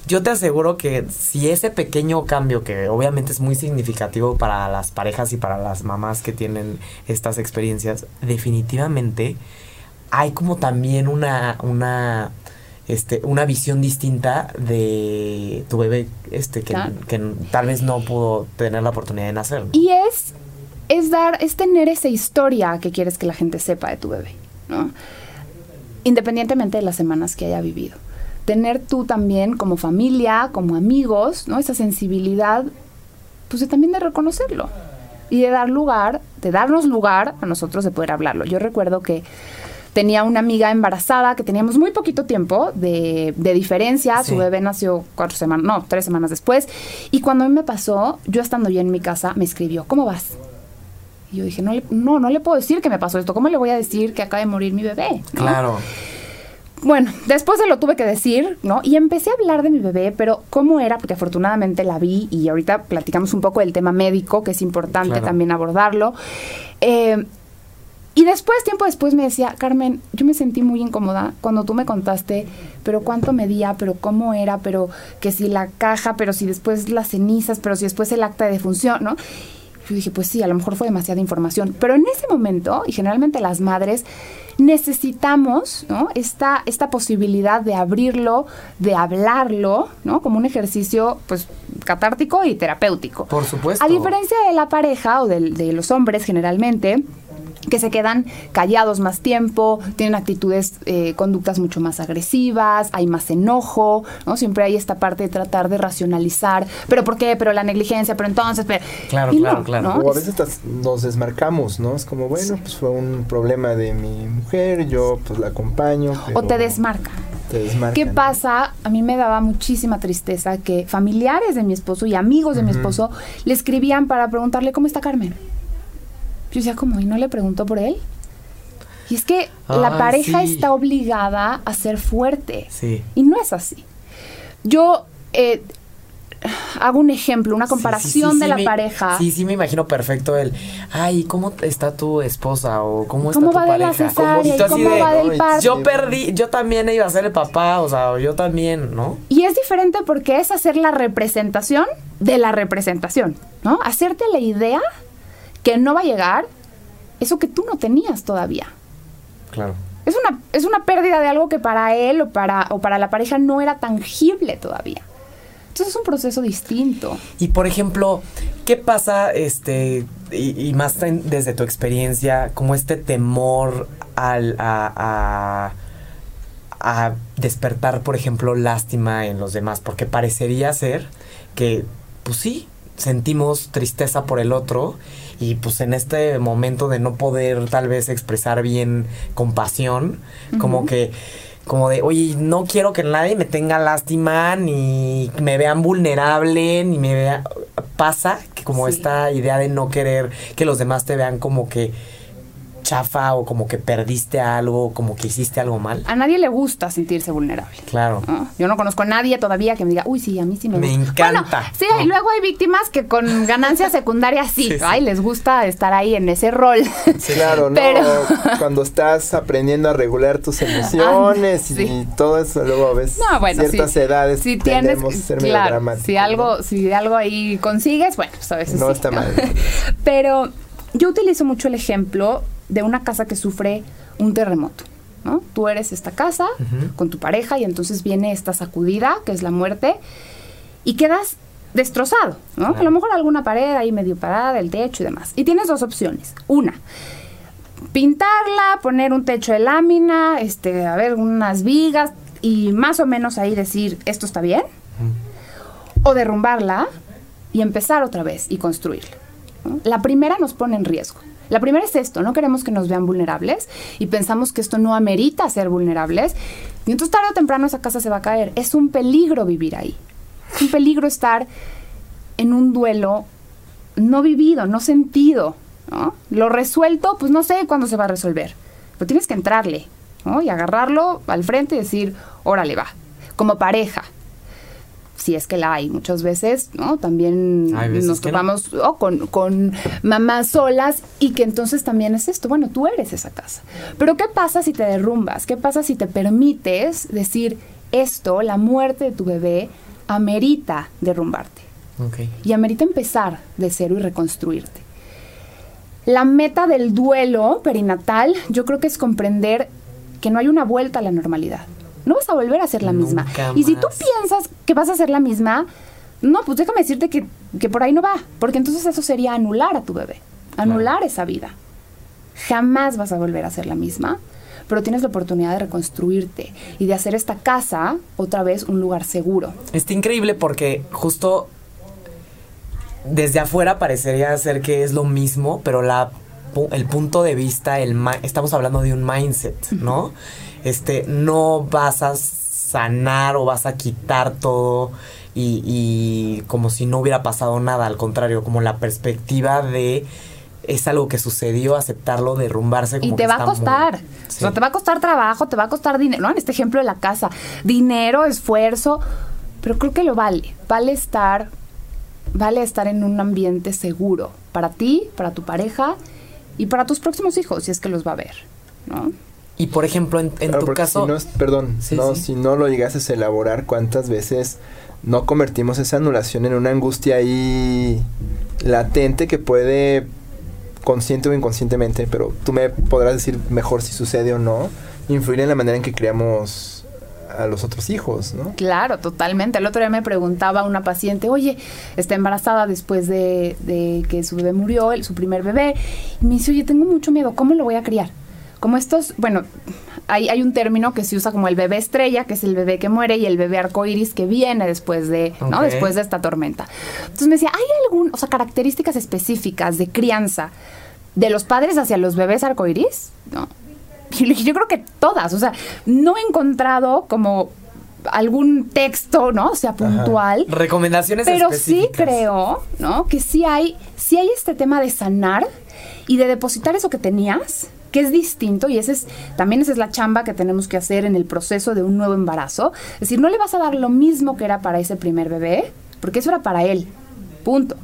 yo te aseguro que si ese pequeño cambio, que obviamente es muy significativo para las parejas y para las mamás que tienen estas experiencias, definitivamente hay como también una, una este, una visión distinta de tu bebé este que, tal vez no pudo tener la oportunidad de nacer. Y es, es dar, es tener esa historia que quieres que la gente sepa de tu bebé, ¿no? Independientemente de las semanas que haya vivido. Tener tú también como familia, como amigos, ¿no? Esa sensibilidad, pues de, también de reconocerlo. Y de dar lugar, de darnos lugar a nosotros de poder hablarlo. Yo recuerdo que tenía una amiga embarazada que teníamos muy poquito tiempo de, diferencia. Su bebé nació cuatro semanas, no, tres semanas después. Y cuando a mí me pasó, yo estando ya en mi casa, me escribió, ¿cómo vas? Y yo dije, no, no, no le puedo decir que me pasó esto. ¿Cómo le voy a decir que acaba de morir mi bebé? Claro. Bueno, después se lo tuve que decir, ¿no? Y empecé a hablar de mi bebé, pero cómo era, porque afortunadamente la vi y ahorita platicamos un poco del tema médico, que es importante también abordarlo. Eh, y después, tiempo después, me decía, Carmen, yo me sentí muy incómoda cuando tú me contaste, pero cuánto medía, pero cómo era, pero que si la caja, pero si después las cenizas, pero si después el acta de defunción, ¿no? Yo dije, pues sí, a lo mejor fue demasiada información. Pero en ese momento, y generalmente las madres, necesitamos ¿no? esta, esta posibilidad de abrirlo, de hablarlo, ¿no? Como un ejercicio, pues, catártico y terapéutico. Por supuesto. A diferencia de la pareja o de, de los hombres, generalmente, que se quedan callados más tiempo, tienen actitudes, eh, conductas mucho más agresivas, hay más enojo, ¿no? Siempre hay esta parte de tratar de racionalizar, pero ¿por qué? Pero la negligencia, pero entonces, pero... Claro, claro, claro. O a veces nos desmarcamos, ¿no? Es como, bueno, pues fue un problema de mi mujer, yo pues la acompaño. O te desmarca. Te desmarca. ¿Qué pasa? A mí me daba muchísima tristeza que familiares de mi esposo y amigos de mi esposo le escribían para preguntarle cómo está Carmen. Yo decía, como, ¿y no le preguntó por él? Y es que la pareja está obligada a ser fuerte. Sí. Y no es así. Yo eh, hago un ejemplo, una comparación de la pareja. Sí, sí, me imagino perfecto el, ay, ¿cómo está tu esposa? O ¿cómo está tu pareja? ¿Cómo, va del parto? Yo perdí, yo también iba a ser el papá, o sea, yo también, ¿no? Y es diferente porque es hacer la representación de la representación, ¿no? Hacerte la idea que no va a llegar eso que tú no tenías todavía. Claro. Es una, es una pérdida de algo que para él o para, o para la pareja no era tangible todavía. Entonces es un proceso distinto. Y por ejemplo, ¿qué pasa, este, y, más desde tu experiencia, como este temor al, a, a despertar, por ejemplo, lástima en los demás? Porque parecería ser que, pues sí, sentimos tristeza por el otro y pues en este momento de no poder tal vez expresar bien compasión, como que como de, oye, no quiero que nadie me tenga lástima, ni me vean vulnerable, ni me vea... Pasa que como esta idea de no querer que los demás te vean como que chafa o como que perdiste algo, como que hiciste algo mal. A nadie le gusta sentirse vulnerable. Claro. Yo no conozco a nadie todavía que me diga, uy, sí, a mí sí me, me gusta. encanta. sí, y luego hay víctimas que con ganancias secundarias sí, ay, les gusta estar ahí en ese rol. Sí, claro, ¿no? Cuando estás aprendiendo a regular tus emociones y todo eso, luego ves ciertas edades si tienes, ser claro, Si algo, si algo ahí consigues, bueno, pues a veces No está mal. Pero yo utilizo mucho el ejemplo de una casa que sufre un terremoto. ¿no? Tú eres esta casa con tu pareja y entonces viene esta sacudida, que es la muerte, y quedas destrozado, ¿no? A lo mejor alguna pared ahí medio parada, el techo y demás. Y tienes dos opciones. Una, pintarla, poner un techo de lámina, este, a ver, unas vigas y más o menos ahí decir, esto está bien. O derrumbarla y empezar otra vez y construirla. La primera nos pone en riesgo. La primera es esto, no queremos que nos vean vulnerables y pensamos que esto no amerita ser vulnerables. Y entonces tarde o temprano esa casa se va a caer. Es un peligro vivir ahí. Es un peligro estar en un duelo no vivido, no sentido. Lo resuelto, pues no sé cuándo se va a resolver. Pero tienes que entrarle y agarrarlo al frente y decir, órale va, como pareja si es que la hay. Muchas veces, ¿no? También nos topamos con, con mamás solas y que entonces también es esto, bueno, tú eres esa casa. Pero ¿qué pasa si te derrumbas? ¿Qué pasa si te permites decir esto, la muerte de tu bebé, amerita derrumbarte? Y amerita empezar de cero y reconstruirte. La meta del duelo perinatal yo creo que es comprender que no hay una vuelta a la normalidad. No vas a volver a ser la misma. Y si tú piensas que vas a ser la misma, no, pues déjame decirte que, que por ahí no va, porque entonces eso sería anular a tu bebé, anular esa vida. Jamás vas a volver a ser la misma, pero tienes la oportunidad de reconstruirte y de hacer esta casa otra vez un lugar seguro. Está increíble porque justo desde afuera parecería ser que es lo mismo, pero la el punto de vista, el estamos hablando de un mindset, ¿no? Este, no vas a sanar o vas a quitar todo y, y, como si no hubiera pasado nada, al contrario, como la perspectiva de es algo que sucedió, aceptarlo, derrumbarse. Como y te va a costar. O sea, te va a costar trabajo, te va a costar dinero, ¿no? En este ejemplo de la casa, dinero, esfuerzo, pero creo que lo vale. Vale estar vale estar en un ambiente seguro para ti, para tu pareja y para tus próximos hijos, si es que los va a ver, ¿no? Y por ejemplo, en, tu caso... Si no perdón, no, si no lo llegases a elaborar, ¿cuántas veces no convertimos esa anulación en una angustia ahí latente que puede, consciente o inconscientemente, pero tú me podrás decir mejor si sucede o no, influir en la manera en que creamos a los otros hijos, ¿no? Claro, totalmente. El otro día me preguntaba una paciente, oye, está embarazada después de, que su bebé murió, su primer bebé, y me dice, oye, tengo mucho miedo, ¿cómo lo voy a criar? Como estos, bueno, hay, hay un término que se usa como el bebé estrella, que es el bebé que muere, y el bebé arcoíris que viene después de, ¿no? Después de esta tormenta. Entonces me decía, ¿hay algún, o sea, características específicas de crianza de los padres hacia los bebés arcoíris? ¿No? Yo creo que todas, o sea, no he encontrado como algún texto, ¿no? O sea, puntual. Recomendaciones Pero sí creo, ¿no? Que sí hay, sí hay este tema de sanar y de depositar eso que tenías, que es distinto y ese es también esa es la chamba que tenemos que hacer en el proceso de un nuevo embarazo. Es decir, no le vas a dar lo mismo que era para ese primer bebé, porque eso era para él. Punto.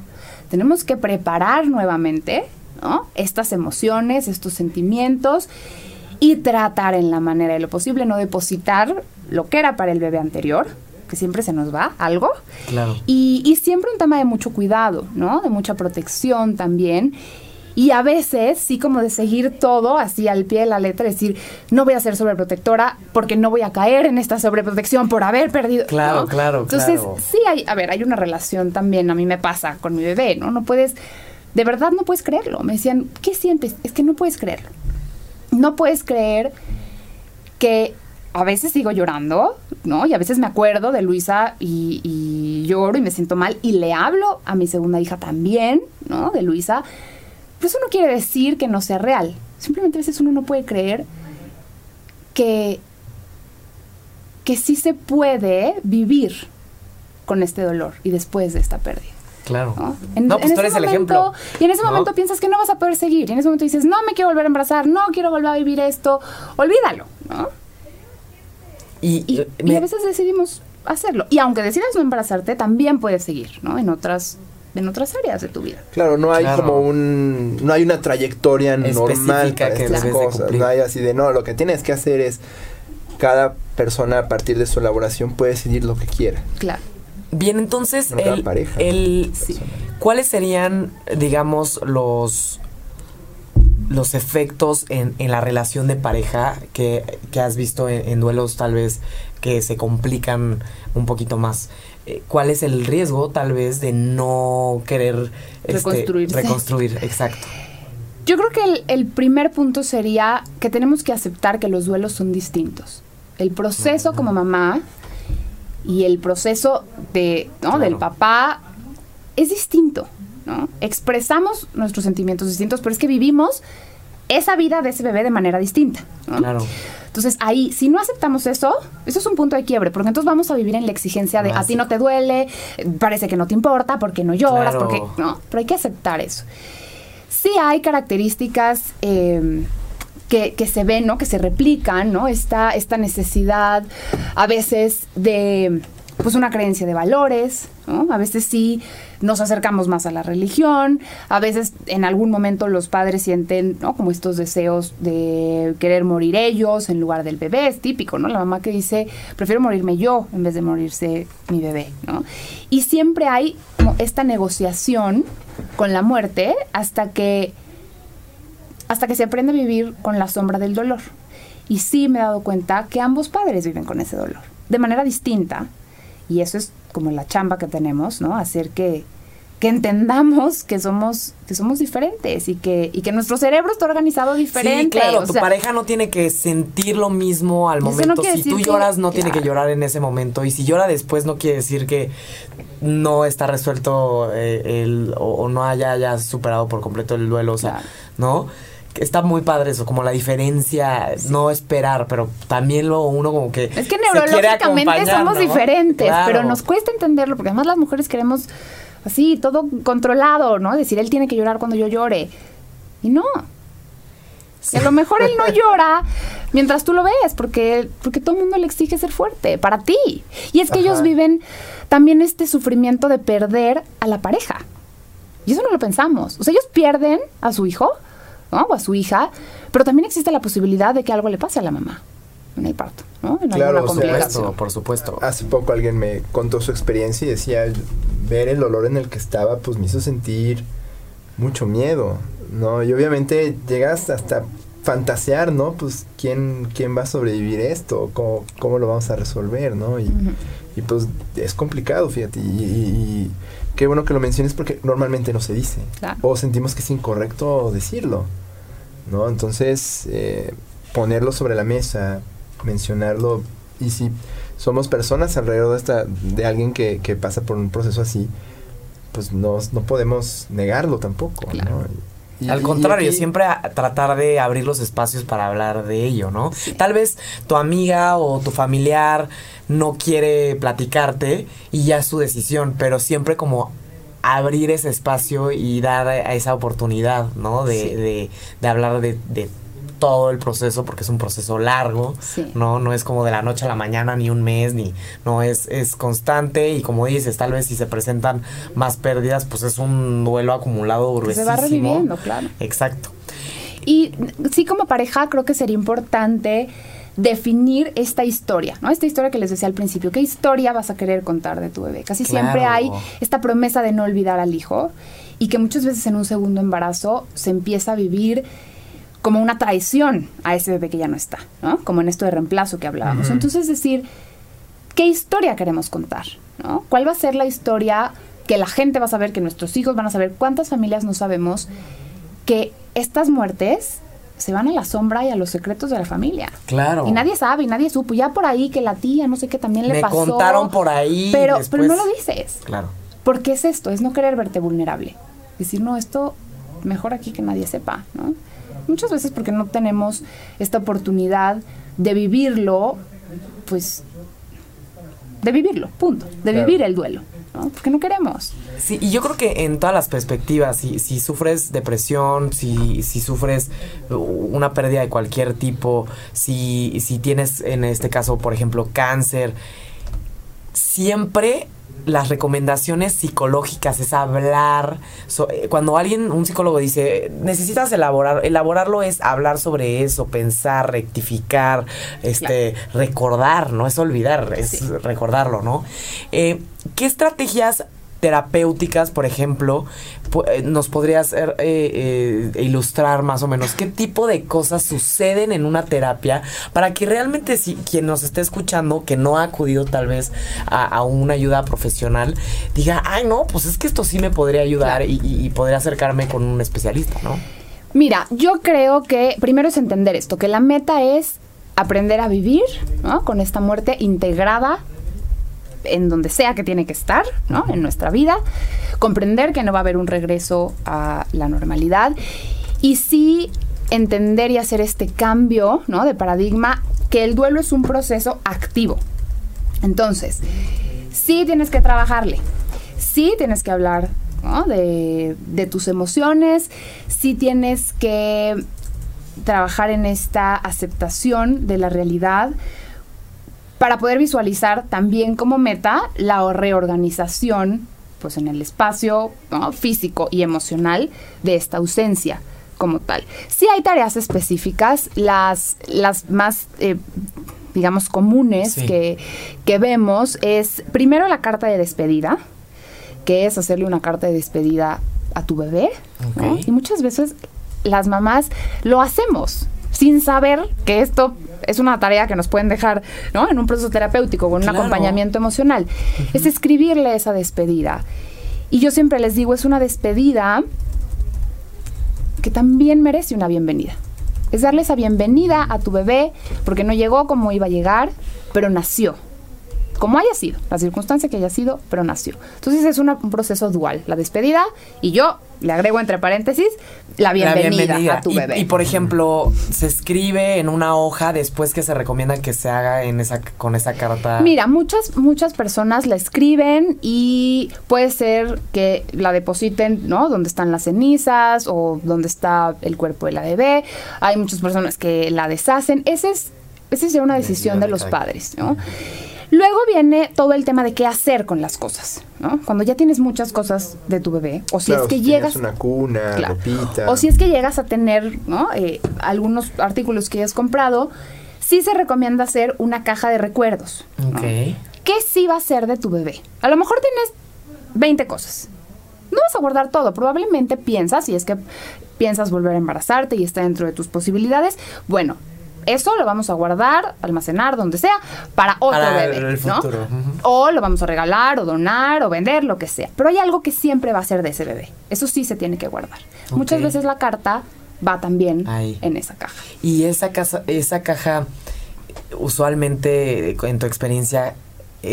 Tenemos que preparar nuevamente, ¿no? Estas emociones, estos sentimientos y tratar en la manera de lo posible no depositar lo que era para el bebé anterior, que siempre se nos va algo. Claro. Y, y siempre un tema de mucho cuidado, ¿no? De mucha protección también. Y a veces, sí, como de seguir todo así al pie de la letra, decir, no voy a ser sobreprotectora porque no voy a caer en esta sobreprotección por haber perdido. Claro, claro. Entonces, sí hay, a ver, hay una relación también, a mí me pasa con mi bebé, ¿no? No puedes, de verdad no puedes creerlo. Me decían, ¿qué sientes? Es que no puedes creerlo no puedes creer que a veces sigo llorando, ¿no? Y a veces me acuerdo de Luisa y, lloro y me siento mal y le hablo a mi segunda hija también, ¿no? De Luisa. Pero eso no quiere decir que no sea real. Simplemente a veces uno no puede creer que, que sí se puede vivir con este dolor y después de esta pérdida. Claro. ¿no? pues tú eres el ejemplo. Y en ese momento piensas que no vas a poder seguir. Y en ese momento dices, no me quiero volver a embarazar, no quiero volver a vivir esto. Olvídalo, ¿no? Y, a veces decidimos hacerlo. Y aunque decidas no embarazarte, también puedes seguir, ¿no? En otras en otras áreas de tu vida. Claro, no hay como un no hay una trayectoria normal para que estas cosas, no hay así de no, lo que tienes que hacer es cada persona a partir de su elaboración puede decidir lo que quiera. Claro. Bien, entonces, el, ¿cuáles serían, digamos, los los efectos en, en la relación de pareja que, has visto en, duelos tal vez que se complican un poquito más? Eh, ¿Cuál es el riesgo tal vez de no querer este, reconstruir? Exacto. Yo creo que el, el, primer punto sería que tenemos que aceptar que los duelos son distintos. El proceso como mamá y el proceso de, ¿no? del papá es distinto, ¿no? Expresamos nuestros sentimientos distintos, pero es que vivimos esa vida de ese bebé de manera distinta. Claro. Entonces ahí, si no aceptamos eso, eso es un punto de quiebre, porque entonces vamos a vivir en la exigencia de a ti no te duele, parece que no te importa, porque no lloras, porque no, pero hay que aceptar eso. Sí hay características eh, que, se ven, ¿no? Que se replican, ¿no? Esta, esta necesidad a veces de pues una creencia de valores. A veces sí nos acercamos más a la religión, a veces en algún momento los padres sienten. Como estos deseos de querer morir ellos en lugar del bebé, es típico, ¿no? La mamá que dice, prefiero morirme yo en vez de morirse mi bebé, ¿no? Y siempre hay esta negociación con la muerte hasta que hasta que se aprende a vivir con la sombra del dolor. Y sí me he dado cuenta que ambos padres viven con ese dolor, de manera distinta, y eso es como la chamba que tenemos, ¿no? Hacer que, que entendamos que somos que somos diferentes y que y que nuestro cerebro está organizado diferente. Sí, claro, tu pareja no tiene que sentir lo mismo al momento. si tú lloras no tiene que llorar en ese momento y si llora después no quiere decir que no está resuelto eh, el o, no haya, haya superado por completo el duelo, o sea, ¿no? Está muy padre eso, como la diferencia, no esperar, pero también lo uno como que... Es que neurológicamente somos diferentes, pero nos cuesta entenderlo, porque además las mujeres queremos así, todo controlado, ¿no? Decir, él tiene que llorar cuando yo llore. Y no. a lo mejor él no llora mientras tú lo ves, porque, porque todo el mundo le exige ser fuerte, para ti. Y es que ellos viven también este sufrimiento de perder a la pareja. Y eso no lo pensamos. O sea, ellos pierden a su hijo o a su hija, pero también existe la posibilidad de que algo le pase a la mamá en el parto, ¿no? En claro, por supuesto. Hace poco alguien me contó su experiencia y decía, ver el olor en el que estaba, pues me hizo sentir mucho miedo, ¿no? Y obviamente llegas hasta fantasear, ¿no? Pues quién, quién va a sobrevivir esto, cómo, cómo lo vamos a resolver, ¿no? Y, y pues es complicado, fíjate, y, qué bueno que lo menciones porque normalmente no se dice, o sentimos que es incorrecto decirlo. ¿no? Entonces, eh, ponerlo sobre la mesa, mencionarlo, y si somos personas alrededor de, esta, de alguien que, que pasa por un proceso así, pues no, no podemos negarlo tampoco, Al contrario, siempre tratar de abrir los espacios para hablar de ello, ¿no? Tal vez tu amiga o tu familiar no quiere platicarte y ya es su decisión, pero siempre como abrir ese espacio y dar a esa oportunidad, ¿no? De, de, de hablar de, de, todo el proceso, porque es un proceso largo, ¿no? No es como de la noche a la mañana, ni un mes, ni, no, es, es constante y como dices, tal vez si se presentan más pérdidas, pues es un duelo acumulado gruesísimo. Se va reviviendo, claro. Exacto. Y sí, como pareja, creo que sería importante definir esta historia, ¿no? Esta historia que les decía al principio, ¿qué historia vas a querer contar de tu bebé? Casi siempre hay esta promesa de no olvidar al hijo y que muchas veces en un segundo embarazo se empieza a vivir como una traición a ese bebé que ya no está, ¿no? Como en esto de reemplazo que hablábamos. Entonces, decir, ¿qué historia queremos contar? ¿no? ¿Cuál va a ser la historia que la gente va a saber, que nuestros hijos van a saber? ¿Cuántas familias no sabemos que estas muertes se van a la sombra y a los secretos de la familia. Claro. Y nadie sabe, y nadie supo. Ya por ahí que la tía, no sé qué, también le pasó. Me contaron por ahí. Pero, pero no lo dices. Claro. Porque es esto, es no querer verte vulnerable. Decir, no, esto mejor aquí que nadie sepa, ¿no? Muchas veces porque no tenemos esta oportunidad de vivirlo, pues, de vivirlo, punto. De vivir el duelo. ¿no? Porque no queremos. Sí, y yo creo que en todas las perspectivas, si, si sufres depresión, si, si sufres una pérdida de cualquier tipo, si, si tienes en este caso, por ejemplo, cáncer, siempre las recomendaciones psicológicas es hablar. Eh, cuando alguien, un psicólogo dice, necesitas elaborar, elaborarlo es hablar sobre eso, pensar, rectificar, este, recordar, no es olvidar, es recordarlo, ¿no? Eh, ¿Qué estrategias terapéuticas, por ejemplo, eh, nos podrías eh, eh, ilustrar más o menos qué tipo de cosas suceden en una terapia para que realmente si quien nos esté escuchando, que no ha acudido tal vez a, una ayuda profesional, diga, ay no, pues es que esto sí me podría ayudar y, y podría acercarme con un especialista, ¿no? Mira, yo creo que primero es entender esto, que la meta es aprender a vivir ¿no? con esta muerte integrada en donde sea que tiene que estar, ¿no? En nuestra vida, comprender que no va a haber un regreso a la normalidad y sí entender y hacer este cambio, ¿no? De paradigma, que el duelo es un proceso activo. Entonces, sí tienes que trabajarle, sí tienes que hablar de, de tus emociones, sí tienes que trabajar en esta aceptación de la realidad, para poder visualizar también como meta la reorganización pues en el espacio físico y emocional de esta ausencia como tal. Si hay tareas específicas, las, las más, eh, digamos, comunes que, que vemos es primero la carta de despedida, que es hacerle una carta de despedida a tu bebé. Y muchas veces las mamás lo hacemos sin saber que esto es una tarea que nos pueden dejar ¿no? en un proceso terapéutico con un acompañamiento emocional. Es escribirle esa despedida. Y yo siempre les digo, es una despedida que también merece una bienvenida. Es darle esa bienvenida a tu bebé porque no llegó como iba a llegar, pero nació como haya sido, la circunstancia que haya sido, pero nació. Entonces es un proceso dual, la despedida y yo le agrego entre paréntesis la bienvenida, a tu bebé. Y por ejemplo, se escribe en una hoja después que se recomienda que se haga en esa con esa carta. Mira, muchas muchas personas la escriben y puede ser que la depositen, ¿no? Donde están las cenizas o donde está el cuerpo de la bebé. Hay muchas personas que la deshacen. Esa es esa es una decisión de los padres, ¿no? Luego viene todo el tema de qué hacer con las cosas, ¿no? Cuando ya tienes muchas cosas de tu bebé, o si es que llegas... una cuna, O si es que llegas a tener, ¿no? Eh, algunos artículos que hayas comprado, sí se recomienda hacer una caja de recuerdos. Ok. ¿Qué sí va a ser de tu bebé? A lo mejor tienes 20 cosas. No vas a guardar todo, probablemente piensas, si es que piensas volver a embarazarte y está dentro de tus posibilidades, bueno, eso lo vamos a guardar, almacenar, donde sea, para otro bebé. O lo vamos a regalar, o donar, o vender, lo que sea. Pero hay algo que siempre va a ser de ese bebé. Eso sí se tiene que guardar. Muchas veces la carta va también en esa caja. Y esa, casa, esa caja, usualmente, en tu experiencia,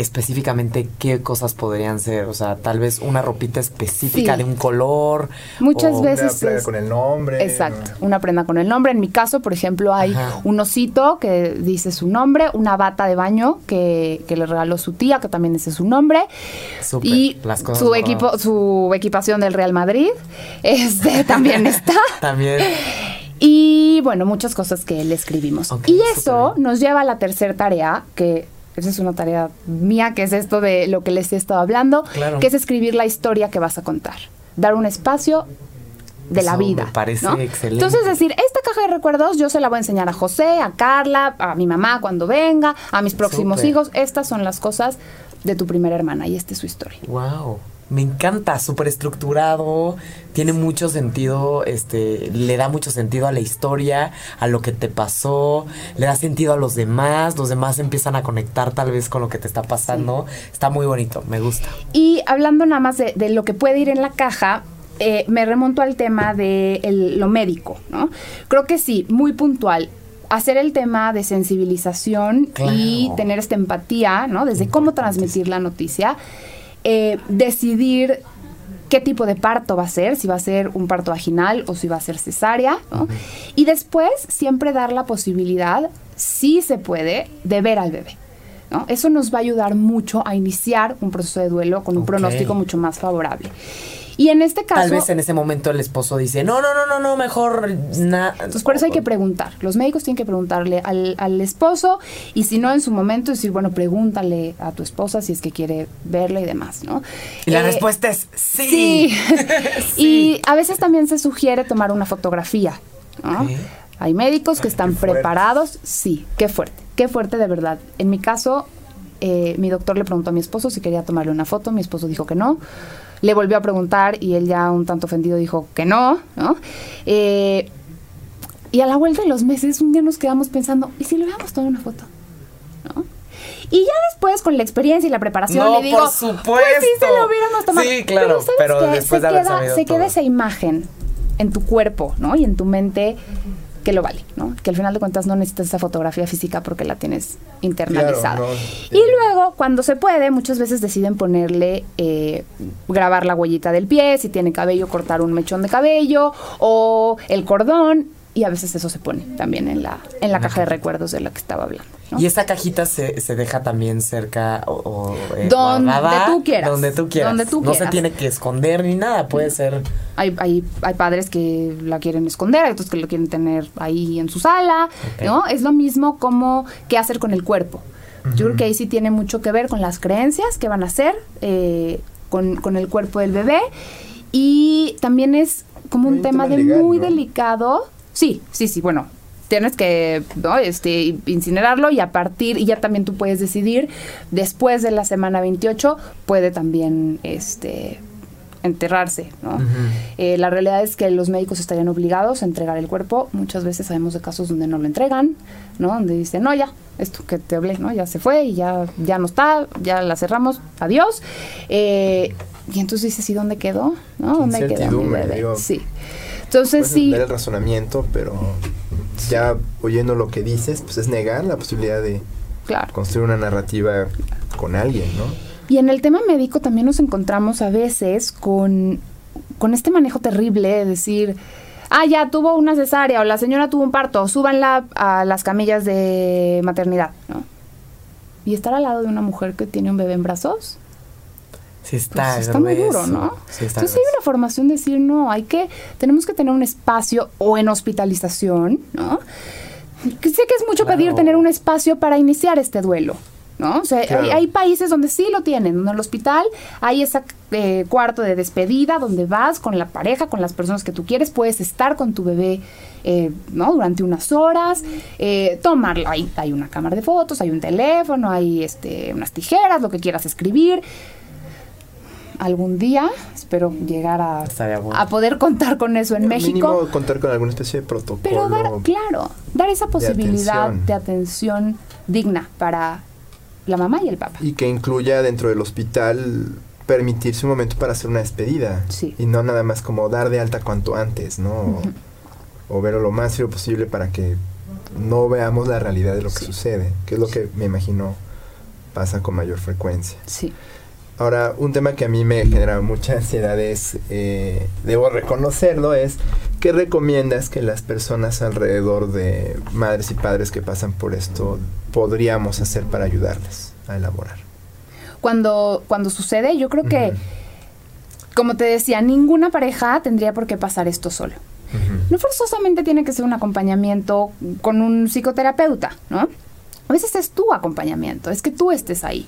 específicamente qué cosas podrían ser, o sea, tal vez una ropita específica de un color. Muchas veces. Una prenda con el nombre. Exacto, una prenda con el nombre. En mi caso, por ejemplo, hay un osito que dice su nombre, una bata de baño que, le regaló su tía, que también dice su nombre. y su equipo, su equipación del Real Madrid, este también está. también. Y bueno, muchas cosas que le escribimos. y eso nos lleva a la tercera tarea, que esa es una tarea mía, que es esto de lo que les he estado hablando, que es escribir la historia que vas a contar. Dar un espacio de la vida. Me parece excelente. Entonces, decir, esta caja de recuerdos yo se la voy a enseñar a José, a Carla, a mi mamá cuando venga, a mis próximos hijos. Estas son las cosas de tu primera hermana y esta es su historia. Wow me encanta, súper estructurado, tiene mucho sentido, este, le da mucho sentido a la historia, a lo que te pasó, le da sentido a los demás, los demás empiezan a conectar tal vez con lo que te está pasando, está muy bonito, me gusta. Y hablando nada más de, lo que puede ir en la caja, eh, me remonto al tema de lo médico, ¿no? Creo que sí, muy puntual hacer el tema de sensibilización y tener esta empatía, ¿no? Desde cómo transmitir la noticia eh, decidir qué tipo de parto va a ser, si va a ser un parto vaginal o si va a ser cesárea, Y después siempre dar la posibilidad, si se puede, de ver al bebé. ¿no? Eso nos va a ayudar mucho a iniciar un proceso de duelo con un pronóstico mucho más favorable. Y en este caso... Tal vez en ese momento el esposo dice, no, no, no, no, no, mejor nada. Entonces por eso hay que preguntar. Los médicos tienen que preguntarle al, al, esposo y si no en su momento decir, bueno, pregúntale a tu esposa si es que quiere verla y demás, ¿no? Y la eh, respuesta es sí. Sí. Y a veces también se sugiere tomar una fotografía, ¿no? Hay médicos que están preparados, sí, qué fuerte, qué fuerte de verdad. En mi caso, eh, mi doctor le preguntó a mi esposo si quería tomarle una foto, mi esposo dijo que no. Le volvió a preguntar y él ya un tanto ofendido dijo que no, ¿no? Eh, y a la vuelta de los meses, un día nos quedamos pensando, ¿y si le hubiéramos tomado una foto? ¿No? Y ya después, con la experiencia y la preparación, le digo, por supuesto. Pues sí, se lo hubiéramos tomado. Sí, claro, pero, después se de queda, Se queda esa imagen en tu cuerpo, ¿no? Y en tu mente que lo vale, ¿no? Que al final de cuentas no necesitas esa fotografía física porque la tienes internalizada. y luego, cuando se puede, muchas veces deciden ponerle, eh, grabar la huellita del pie, si tiene cabello, cortar un mechón de cabello o el cordón y a veces eso se pone también en la, en la caja de recuerdos de la que estaba hablando. Y esta cajita se, se deja también cerca o, eh, donde tú quieras. Donde tú quieras. no se tiene que esconder ni nada, puede ser. Hay, hay, hay padres que la quieren esconder, hay otros que lo quieren tener ahí en su sala, ¿no? Es lo mismo como qué hacer con el cuerpo. Yo creo que ahí sí tiene mucho que ver con las creencias que van a hacer, eh, con, el cuerpo del bebé. Y también es como un, tema, de muy delicado. Sí, sí, sí, bueno, tienes que este, incinerarlo y a partir, y ya también tú puedes decidir, después de la semana 28, puede también este, enterrarse, ¿no? Eh, la realidad es que los médicos estarían obligados a entregar el cuerpo. Muchas veces sabemos de casos donde no lo entregan, ¿no? Donde dicen, no, ya, esto que te hablé, ¿no? Ya se fue y ya, ya no está, ya la cerramos, adiós. Eh, y entonces dices, ¿y dónde quedó? ¿No? ¿Dónde quedó mi bebé? sí. Entonces sí. el razonamiento, pero ya oyendo lo que dices, pues es negar la posibilidad de construir una narrativa con alguien, ¿no? Y en el tema médico también nos encontramos a veces con, con este manejo terrible de decir, ah, ya tuvo una cesárea o la señora tuvo un parto, súbanla a las camillas de maternidad, ¿no? Y estar al lado de una mujer que tiene un bebé en brazos. Sí está, pues está muy duro, ¿no? Entonces hay una formación de decir, no, hay que, tenemos que tener un espacio o en hospitalización, ¿no? sé que es mucho pedir tener un espacio para iniciar este duelo. ¿no? O sea, hay, países donde sí lo tienen, donde en el hospital hay ese eh, cuarto de despedida donde vas con la pareja, con las personas que tú quieres, puedes estar con tu bebé, eh, ¿no? Durante unas horas, eh, tomarlo. Hay, hay una cámara de fotos, hay un teléfono, hay este, unas tijeras, lo que quieras escribir algún día. Espero llegar a, a poder contar con eso en México. Mínimo contar con alguna especie de protocolo. Pero dar, claro, dar esa posibilidad de atención digna para la mamá y el papá. Y que incluya dentro del hospital permitirse un momento para hacer una despedida. Sí. Y no nada más como dar de alta cuanto antes, ¿no? o, verlo lo más serio posible para que no veamos la realidad de lo que sucede, que es lo que me imagino pasa con mayor frecuencia. Sí. Ahora, un tema que a mí me genera mucha ansiedad es, eh, debo reconocerlo, es ¿qué recomiendas que las personas alrededor de madres y padres que pasan por esto podríamos hacer para ayudarles a elaborar? Cuando, cuando sucede, yo creo que, como te decía, ninguna pareja tendría por qué pasar esto solo. No forzosamente tiene que ser un acompañamiento con un psicoterapeuta, ¿no? A veces es tu acompañamiento, es que tú estés ahí.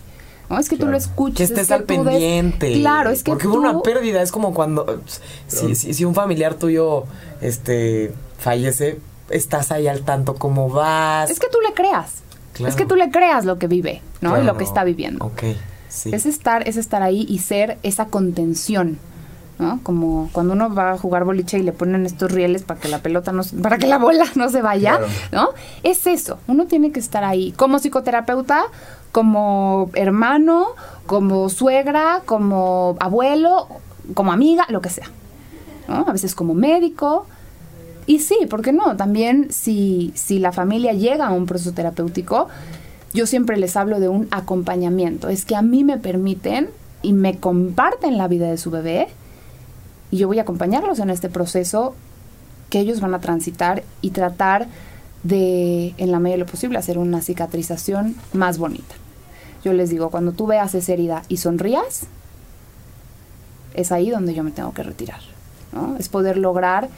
¿No? Es que tú lo escuches. Que estés al pendiente. Claro, es que Porque hubo una pérdida, es como cuando... Si, si, un familiar tuyo este, fallece, estás ahí al tanto cómo vas. Es que tú le creas. Es que tú le creas lo que vive, ¿no? Y lo que está viviendo. Ok, sí. Es estar, es estar ahí y ser esa contención. ¿no? Como cuando uno va a jugar boliche y le ponen estos rieles para que la pelota no, para que la bola no se vaya, ¿no? Es eso, uno tiene que estar ahí. Como psicoterapeuta, como hermano, como suegra, como abuelo, como amiga, lo que sea. A veces como médico. Y sí, ¿por qué no? También si, si la familia llega a un proceso terapéutico, yo siempre les hablo de un acompañamiento. Es que a mí me permiten y me comparten la vida de su bebé y yo voy a acompañarlos en este proceso que ellos van a transitar y tratar de, en la medida de lo posible, hacer una cicatrización más bonita. Yo les digo, cuando tú veas esa herida y sonrías, es ahí donde yo me tengo que retirar. Es poder lograr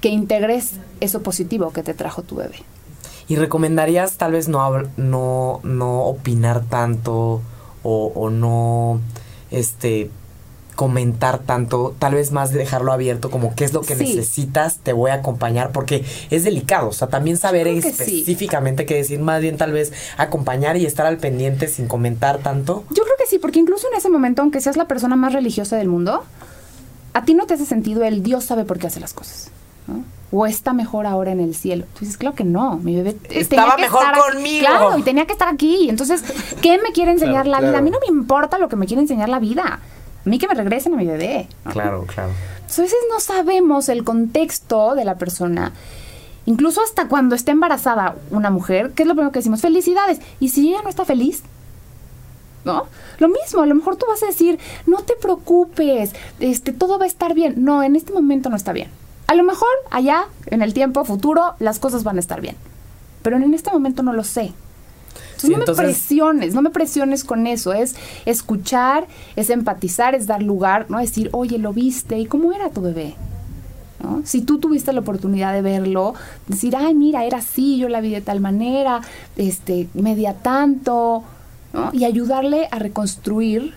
que integres eso positivo que te trajo tu bebé. ¿Y recomendarías tal vez no, no, no opinar tanto o, o no este comentar tanto, tal vez más dejarlo abierto, como qué es lo que necesitas, te voy a acompañar, porque es delicado, o sea, también saber específicamente qué decir, más bien tal vez acompañar y estar al pendiente sin comentar tanto. Yo creo que sí, porque incluso en ese momento, aunque seas la persona más religiosa del mundo, a ti no te hace sentido el Dios sabe por qué hace las cosas. o está mejor ahora en el cielo. Tú dices, claro que no, mi bebé estaba mejor conmigo. Claro, y tenía que estar aquí. Entonces, ¿qué me quiere enseñar la vida? A mí no me importa lo que me quiere enseñar la vida mí que me regresen a mi bebé. Claro, claro. a veces no sabemos el contexto de la persona. Incluso hasta cuando está embarazada una mujer, ¿qué es lo primero que decimos? Felicidades. ¿Y si ella no está feliz? ¿No? Lo mismo, a lo mejor tú vas a decir, no te preocupes, este, todo va a estar bien. No, en este momento no está bien. A lo mejor allá, en el tiempo futuro, las cosas van a estar bien. Pero en este momento no lo sé no me presiones, no me presiones con eso, es escuchar, es empatizar, es dar lugar, ¿no? Decir, oye, lo viste, ¿y cómo era tu bebé? Si tú tuviste la oportunidad de verlo, decir, ay, mira, era así, yo la vi de tal manera, este, media tanto, y ayudarle a reconstruir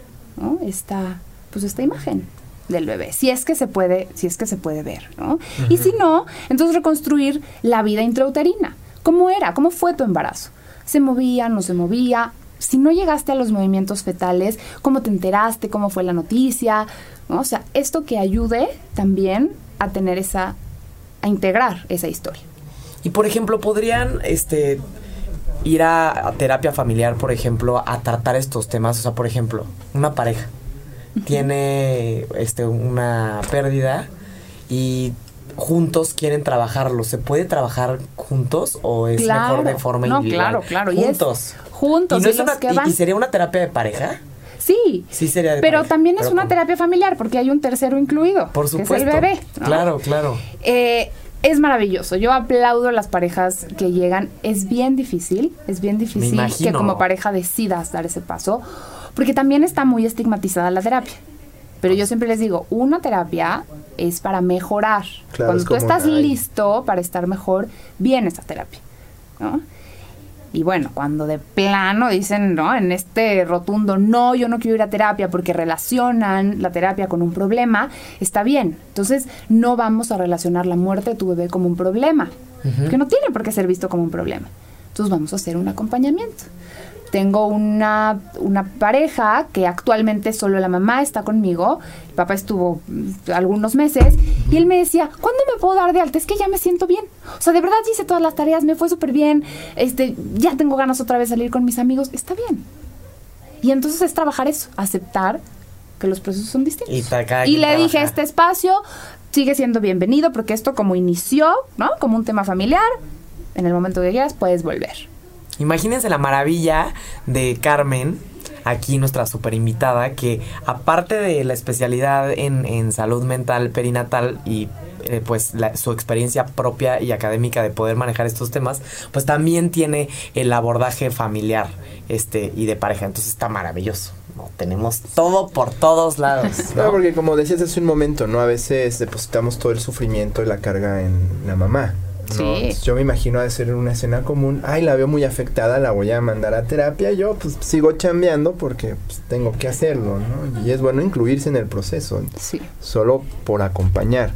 esta, pues esta imagen del bebé, si es que se puede, si es que se puede ver, ¿no? Y si no, entonces reconstruir la vida intrauterina. ¿Cómo era? ¿Cómo fue tu embarazo? ¿Se movía? ¿No se movía? Si no llegaste a los movimientos fetales, ¿cómo te enteraste? ¿Cómo fue la noticia? O sea, esto que ayude también a tener esa, a integrar esa historia. Y por ejemplo, podrían, este, ir a, terapia familiar, por ejemplo, a tratar estos temas. O sea, por ejemplo, una pareja tiene este una pérdida y juntos quieren trabajarlo. ¿Se puede trabajar juntos o es mejor de forma no, Claro, claro. Juntos. juntos. ¿Y, sería una terapia de pareja? Sí. Sí sería de Pero también es una terapia familiar porque hay un tercero incluido. Por supuesto. Que es el bebé. Claro, claro. Eh, es maravilloso. Yo aplaudo a las parejas que llegan. Es bien difícil, es bien difícil que como pareja decidas dar ese paso, porque también está muy estigmatizada la terapia. Pero yo siempre les digo, una terapia es para mejorar. Cuando tú estás listo para estar mejor, viene esa terapia. ¿no? Y bueno, cuando de plano dicen, ¿no? En este rotundo, no, yo no quiero ir a terapia porque relacionan la terapia con un problema, está bien. Entonces, no vamos a relacionar la muerte de tu bebé como un problema, que no tiene por qué ser visto como un problema. Entonces, vamos a hacer un acompañamiento. Tengo una, una pareja que actualmente solo la mamá está conmigo, el papá estuvo mm, algunos meses, y él me decía, ¿cuándo me puedo dar de alta? Es que ya me siento bien. O sea, de verdad hice todas las tareas, me fue súper bien, este, ya tengo ganas otra vez de salir con mis amigos, está bien. Y entonces es trabajar eso, aceptar que los procesos son distintos. Y, le dije, este espacio sigue siendo bienvenido porque esto como inició, ¿no? Como un tema familiar, en el momento que quieras puedes volver. Imagínense la maravilla de Carmen, aquí nuestra super invitada, que aparte de la especialidad en, salud mental perinatal y eh, pues su experiencia propia y académica de poder manejar estos temas, pues también tiene el abordaje familiar este y de pareja. Entonces está maravilloso. Tenemos todo por todos lados. ¿no? porque como decías hace un momento, ¿no? A veces depositamos todo el sufrimiento y la carga en la mamá. Yo me imagino de ser una escena común. Ay, la veo muy afectada, la voy a mandar a terapia. Yo pues sigo chambeando porque pues, tengo que hacerlo, ¿no? Y es bueno incluirse en el proceso. Sí. Solo por acompañar.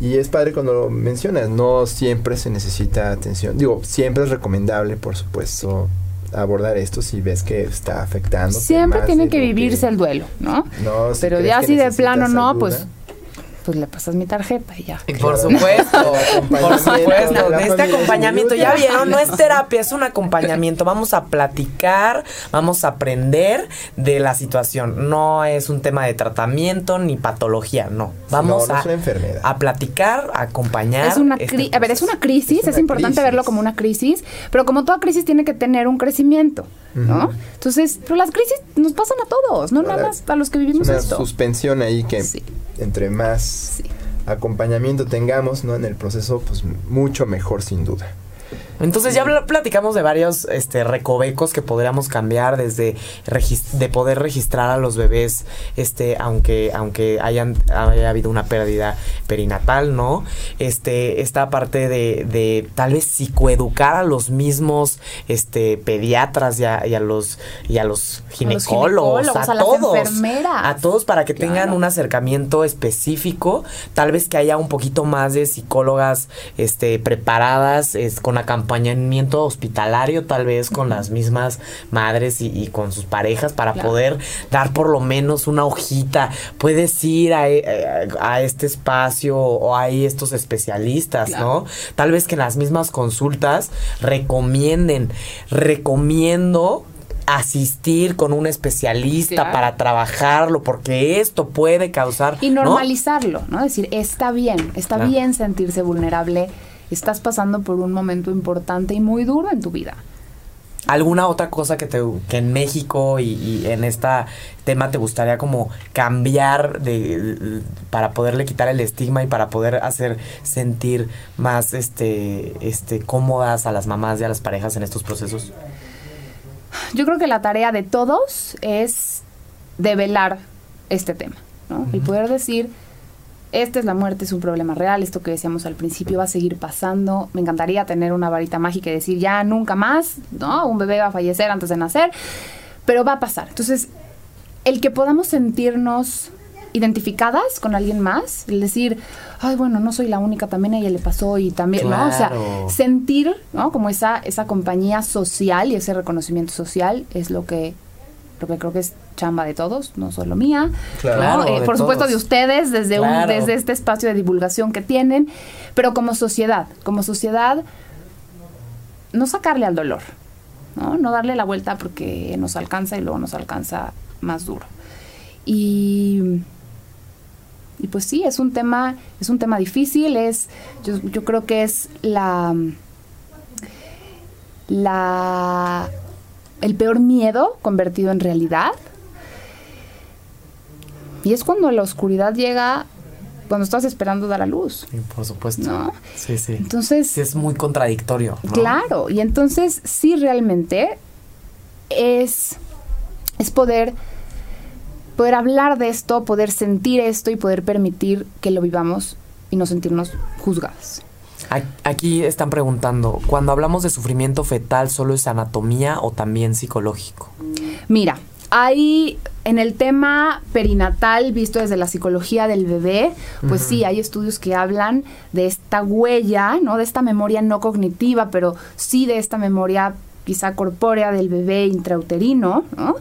Y es padre cuando lo mencionas, no siempre se necesita atención. Digo, siempre es recomendable, por supuesto, abordar esto si ves que está afectando. Siempre tiene que vivirse el duelo, ¿no? No, Pero ya si de plano no, pues pues le pasas mi tarjeta y ya. por supuesto, por supuesto, de este acompañamiento, ya vieron, no es terapia, es un acompañamiento, vamos a platicar, vamos a aprender de la situación, no es un tema de tratamiento ni patología, no, vamos a, a platicar, a acompañar. Es una este a ver, es una crisis, es, importante verlo como una crisis, pero como toda crisis tiene que tener un crecimiento. ¿No? Entonces, pero las crisis nos pasan a todos, no nada más a los que vivimos una suspensión ahí que entre más acompañamiento tengamos, ¿no? En el proceso, pues mucho mejor sin duda. Entonces ya platicamos de varios este, recovecos que podríamos cambiar desde de poder registrar a los bebés, este, aunque, aunque hayan haya habido una pérdida perinatal, ¿no? Este, esta parte de, de tal vez psicoeducar a los mismos este, pediatras y a, los y a los ginecólogos, a, todos, a todos para que tengan un acercamiento específico, tal vez que haya un poquito más de psicólogas este, preparadas es, con acompañamiento hospitalario tal vez con las mismas madres y, con sus parejas para poder dar por lo menos una hojita. Puedes ir a, eh, a, este espacio o hay estos especialistas, ¿no? Tal vez que en las mismas consultas recomienden, recomiendo asistir con un especialista para trabajarlo, porque esto puede causar... Y normalizarlo, ¿no? Decir, está bien, está bien sentirse vulnerable estás pasando por un momento importante y muy duro en tu vida. ¿Alguna otra cosa que, te, que en México y, en este tema te gustaría como cambiar de, para poderle quitar el estigma y para poder hacer sentir más este, este, cómodas a las mamás y a las parejas en estos procesos? Yo creo que la tarea de todos es develar este tema ¿no? y poder decir esta es la muerte, es un problema real, esto que decíamos al principio va a seguir pasando. Me encantaría tener una varita mágica y decir ya nunca más, ¿no? Un bebé va a fallecer antes de nacer, pero va a pasar. Entonces, el que podamos sentirnos identificadas con alguien más, el decir, ay, bueno, no soy la única, también a ella le pasó y también, ¿no? O sea, sentir, ¿no? Como esa, esa compañía social y ese reconocimiento social es lo que, lo que creo que es chamba de todos, no solo mía, claro, eh, por supuesto de ustedes, desde, un, desde este espacio de divulgación que tienen, pero como sociedad, como sociedad, no sacarle al dolor, ¿no? No darle la vuelta porque nos alcanza y luego nos alcanza más duro. Y y pues sí, es un tema, es un tema difícil, es, yo, yo creo que es la, la, el peor miedo convertido en realidad. Y es cuando la oscuridad llega cuando estás esperando dar a luz. Sí, por supuesto. Sí, sí. Entonces. es muy contradictorio. Claro, y entonces sí realmente es, es poder poder hablar de esto, poder sentir esto y poder permitir que lo vivamos y no sentirnos juzgadas. Aquí están preguntando, cuando hablamos de sufrimiento fetal, ¿solo es anatomía o también psicológico? Mira, hay en el tema perinatal, visto desde la psicología del bebé, pues sí, hay estudios que hablan de esta huella, ¿no? De esta memoria no cognitiva, pero sí de esta memoria quizá corpórea del bebé intrauterino, ¿no?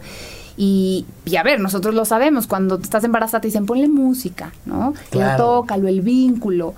Y, a ver, nosotros lo sabemos, cuando estás embarazada te dicen ponle música, ¿no? Claro. tócalo, el vínculo.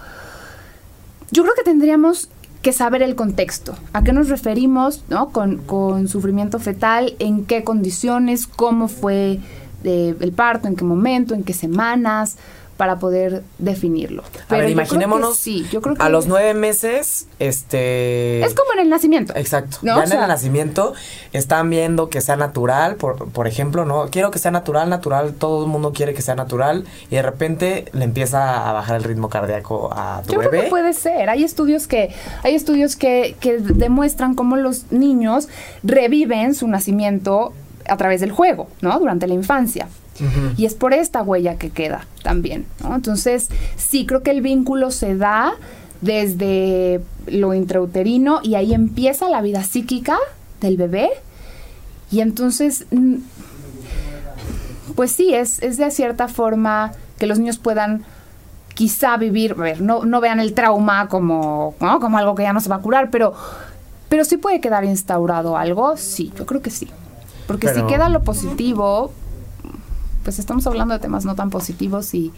Yo creo que tendríamos que saber el contexto, a qué nos referimos, ¿no? Con, con sufrimiento fetal, en qué condiciones, cómo fue eh, el parto, en qué momento, en qué semanas, para poder definirlo. Pero a ver, imaginémonos sí, yo creo que a los nueve meses, este... Es como en el nacimiento. Exacto. Ya en el nacimiento están viendo que sea natural, por, por ejemplo, ¿no? Quiero que sea natural, natural, todo el mundo quiere que sea natural y de repente le empieza a bajar el ritmo cardíaco a tu yo bebé. Creo que puede ser. Hay estudios que, hay estudios que, que demuestran cómo los niños reviven su nacimiento a través del juego, ¿no? Durante la infancia. Y es por esta huella que queda también, ¿no? Entonces, sí, creo que el vínculo se da desde lo intrauterino y ahí empieza la vida psíquica del bebé. Y entonces, mm, pues sí, es, es de cierta forma que los niños puedan quizá vivir, a ver, no, no vean el trauma como, como algo que ya no se va a curar, pero, pero sí puede quedar instaurado algo, sí, yo creo que sí. Porque si queda lo positivo, pues estamos hablando de temas no tan positivos y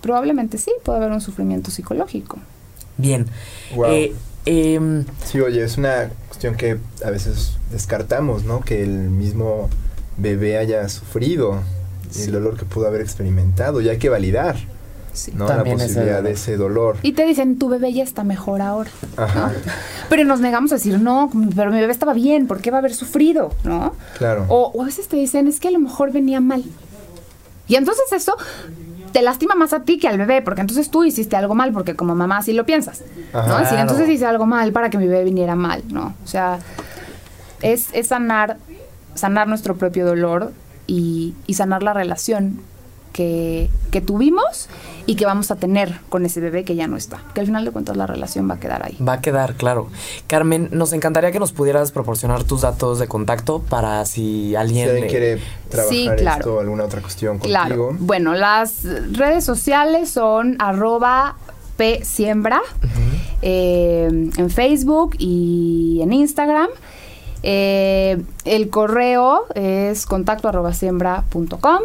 probablemente sí puede haber un sufrimiento psicológico. Bien. Eh, em, sí, oye, es una cuestión que a veces descartamos, ¿no? Que el mismo bebé haya sufrido el dolor que pudo haber experimentado y hay que validar. ¿no? la posibilidad de ese dolor. Y te dicen, tu bebé ya está mejor ahora. Ajá. Pero nos negamos a decir, no, pero mi bebé estaba bien, ¿por qué va a haber sufrido? ¿No? Claro. O, o a veces te dicen, es que a lo mejor venía mal. Y entonces eso te lastima más a ti que al bebé, porque entonces tú hiciste algo mal, porque como mamá así lo piensas, ¿no? entonces hice algo mal para que mi bebé viniera mal, ¿no? O sea, es, es sanar, sanar nuestro propio dolor y, y sanar la relación que, que, tuvimos y que vamos a tener con ese bebé que ya no está. Que al final de cuentas la relación va a quedar ahí. Va a quedar, claro. Carmen, nos encantaría que nos pudieras proporcionar tus datos de contacto para si alguien... quiere trabajar esto o alguna otra cuestión contigo. Claro. Bueno, las redes sociales son arroba psiembra eh, en Facebook y en Instagram. Eh, el correo es contacto arroba siembra.com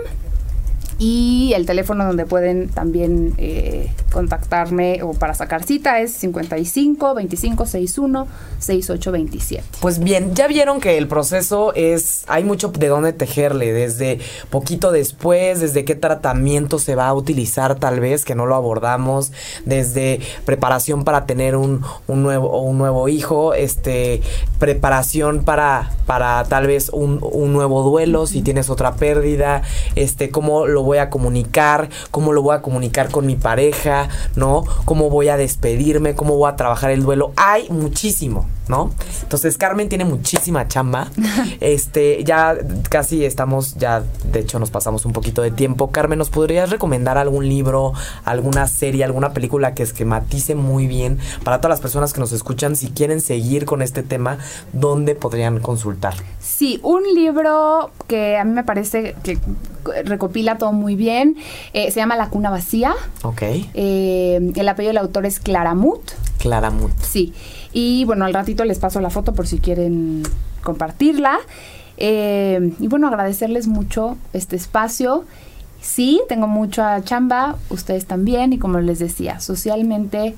y el teléfono donde pueden también eh, contactarme o para sacar cita es 55 25 61 68 27. Pues bien, ya vieron que el proceso es, hay mucho de dónde tejerle, desde poquito después, desde qué tratamiento se va a utilizar tal vez, que no lo abordamos, desde preparación para tener un, un nuevo, un nuevo hijo, este, preparación para, para tal vez un, un nuevo duelo, si tienes otra pérdida, este, cómo lo voy a comunicar, cómo lo voy a comunicar con mi pareja, ¿no? Cómo voy a despedirme, cómo voy a trabajar el duelo. Hay muchísimo ¿no? Entonces Carmen tiene muchísima chamba. este, ya casi estamos, ya de hecho nos pasamos un poquito de tiempo. Carmen, ¿nos podrías recomendar algún libro, alguna serie, alguna película que esquematice muy bien para todas las personas que nos escuchan si quieren seguir con este tema, dónde podrían consultar? Sí, un libro que a mí me parece que recopila todo muy bien. Eh, se llama La cuna vacía. Ok. Eh, el apellido del autor es Claramut. Claramut. Sí. Y bueno, al ratito les paso la foto por si quieren compartirla. Eh, y bueno, agradecerles mucho este espacio. Sí, tengo mucha chamba, ustedes también, y como les decía, socialmente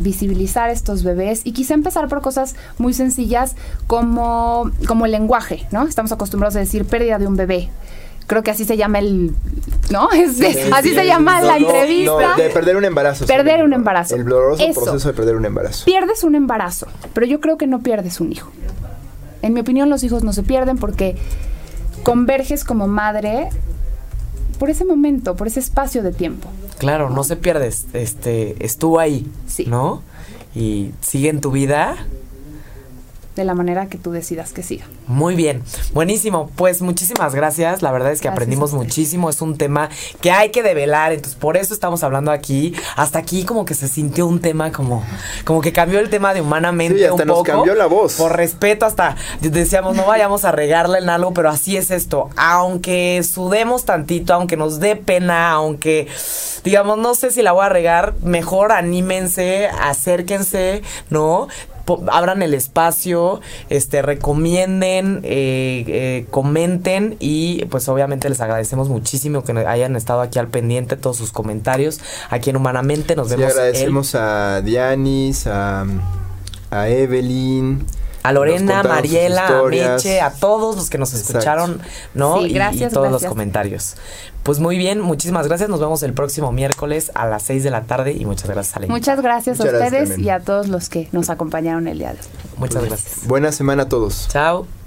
visibilizar estos bebés y quizá empezar por cosas muy sencillas como, como el lenguaje, ¿no? Estamos acostumbrados a decir pérdida de un bebé creo que así se llama el, ¿no? así se llama la entrevista. de perder un embarazo. Perder un embarazo. El doloroso proceso de perder un embarazo. Pierdes un embarazo, pero yo creo que no pierdes un hijo. En mi opinión, los hijos no se pierden porque converges como madre por ese momento, por ese espacio de tiempo. Claro, no se pierdes, este, estuvo ahí, sí. ¿no? Y sigue en tu vida de la manera que tú decidas que siga. Muy bien, buenísimo. Pues muchísimas gracias. La verdad es que aprendimos muchísimo. Es un tema que hay que develar. Entonces, por eso estamos hablando aquí. Hasta aquí como que se sintió un tema como, como que cambió el tema de humanamente. Sí, hasta nos cambió la voz. Por respeto, hasta decíamos, no vayamos a regarle en algo, pero así es esto. Aunque sudemos tantito, aunque nos dé pena, aunque digamos, no sé si la voy a regar, mejor anímense, acérquense, ¿no? Abran el espacio, este, recomienden, eh, eh, comenten y pues obviamente les agradecemos muchísimo que hayan estado aquí al pendiente todos sus comentarios. Aquí en Humanamente nos vemos. agradecemos a Dianis, a, a Evelyn, a Lorena, Mariela, a Meche, a todos los que nos escucharon, ¿no? y, gracias, todos los comentarios. Pues muy bien, muchísimas gracias. Nos vemos el próximo miércoles a las 6 de la tarde y muchas gracias, Ale. Muchas gracias a ustedes y a todos los que nos acompañaron el día de hoy. Muchas pues, gracias. Buena semana a todos. Chao.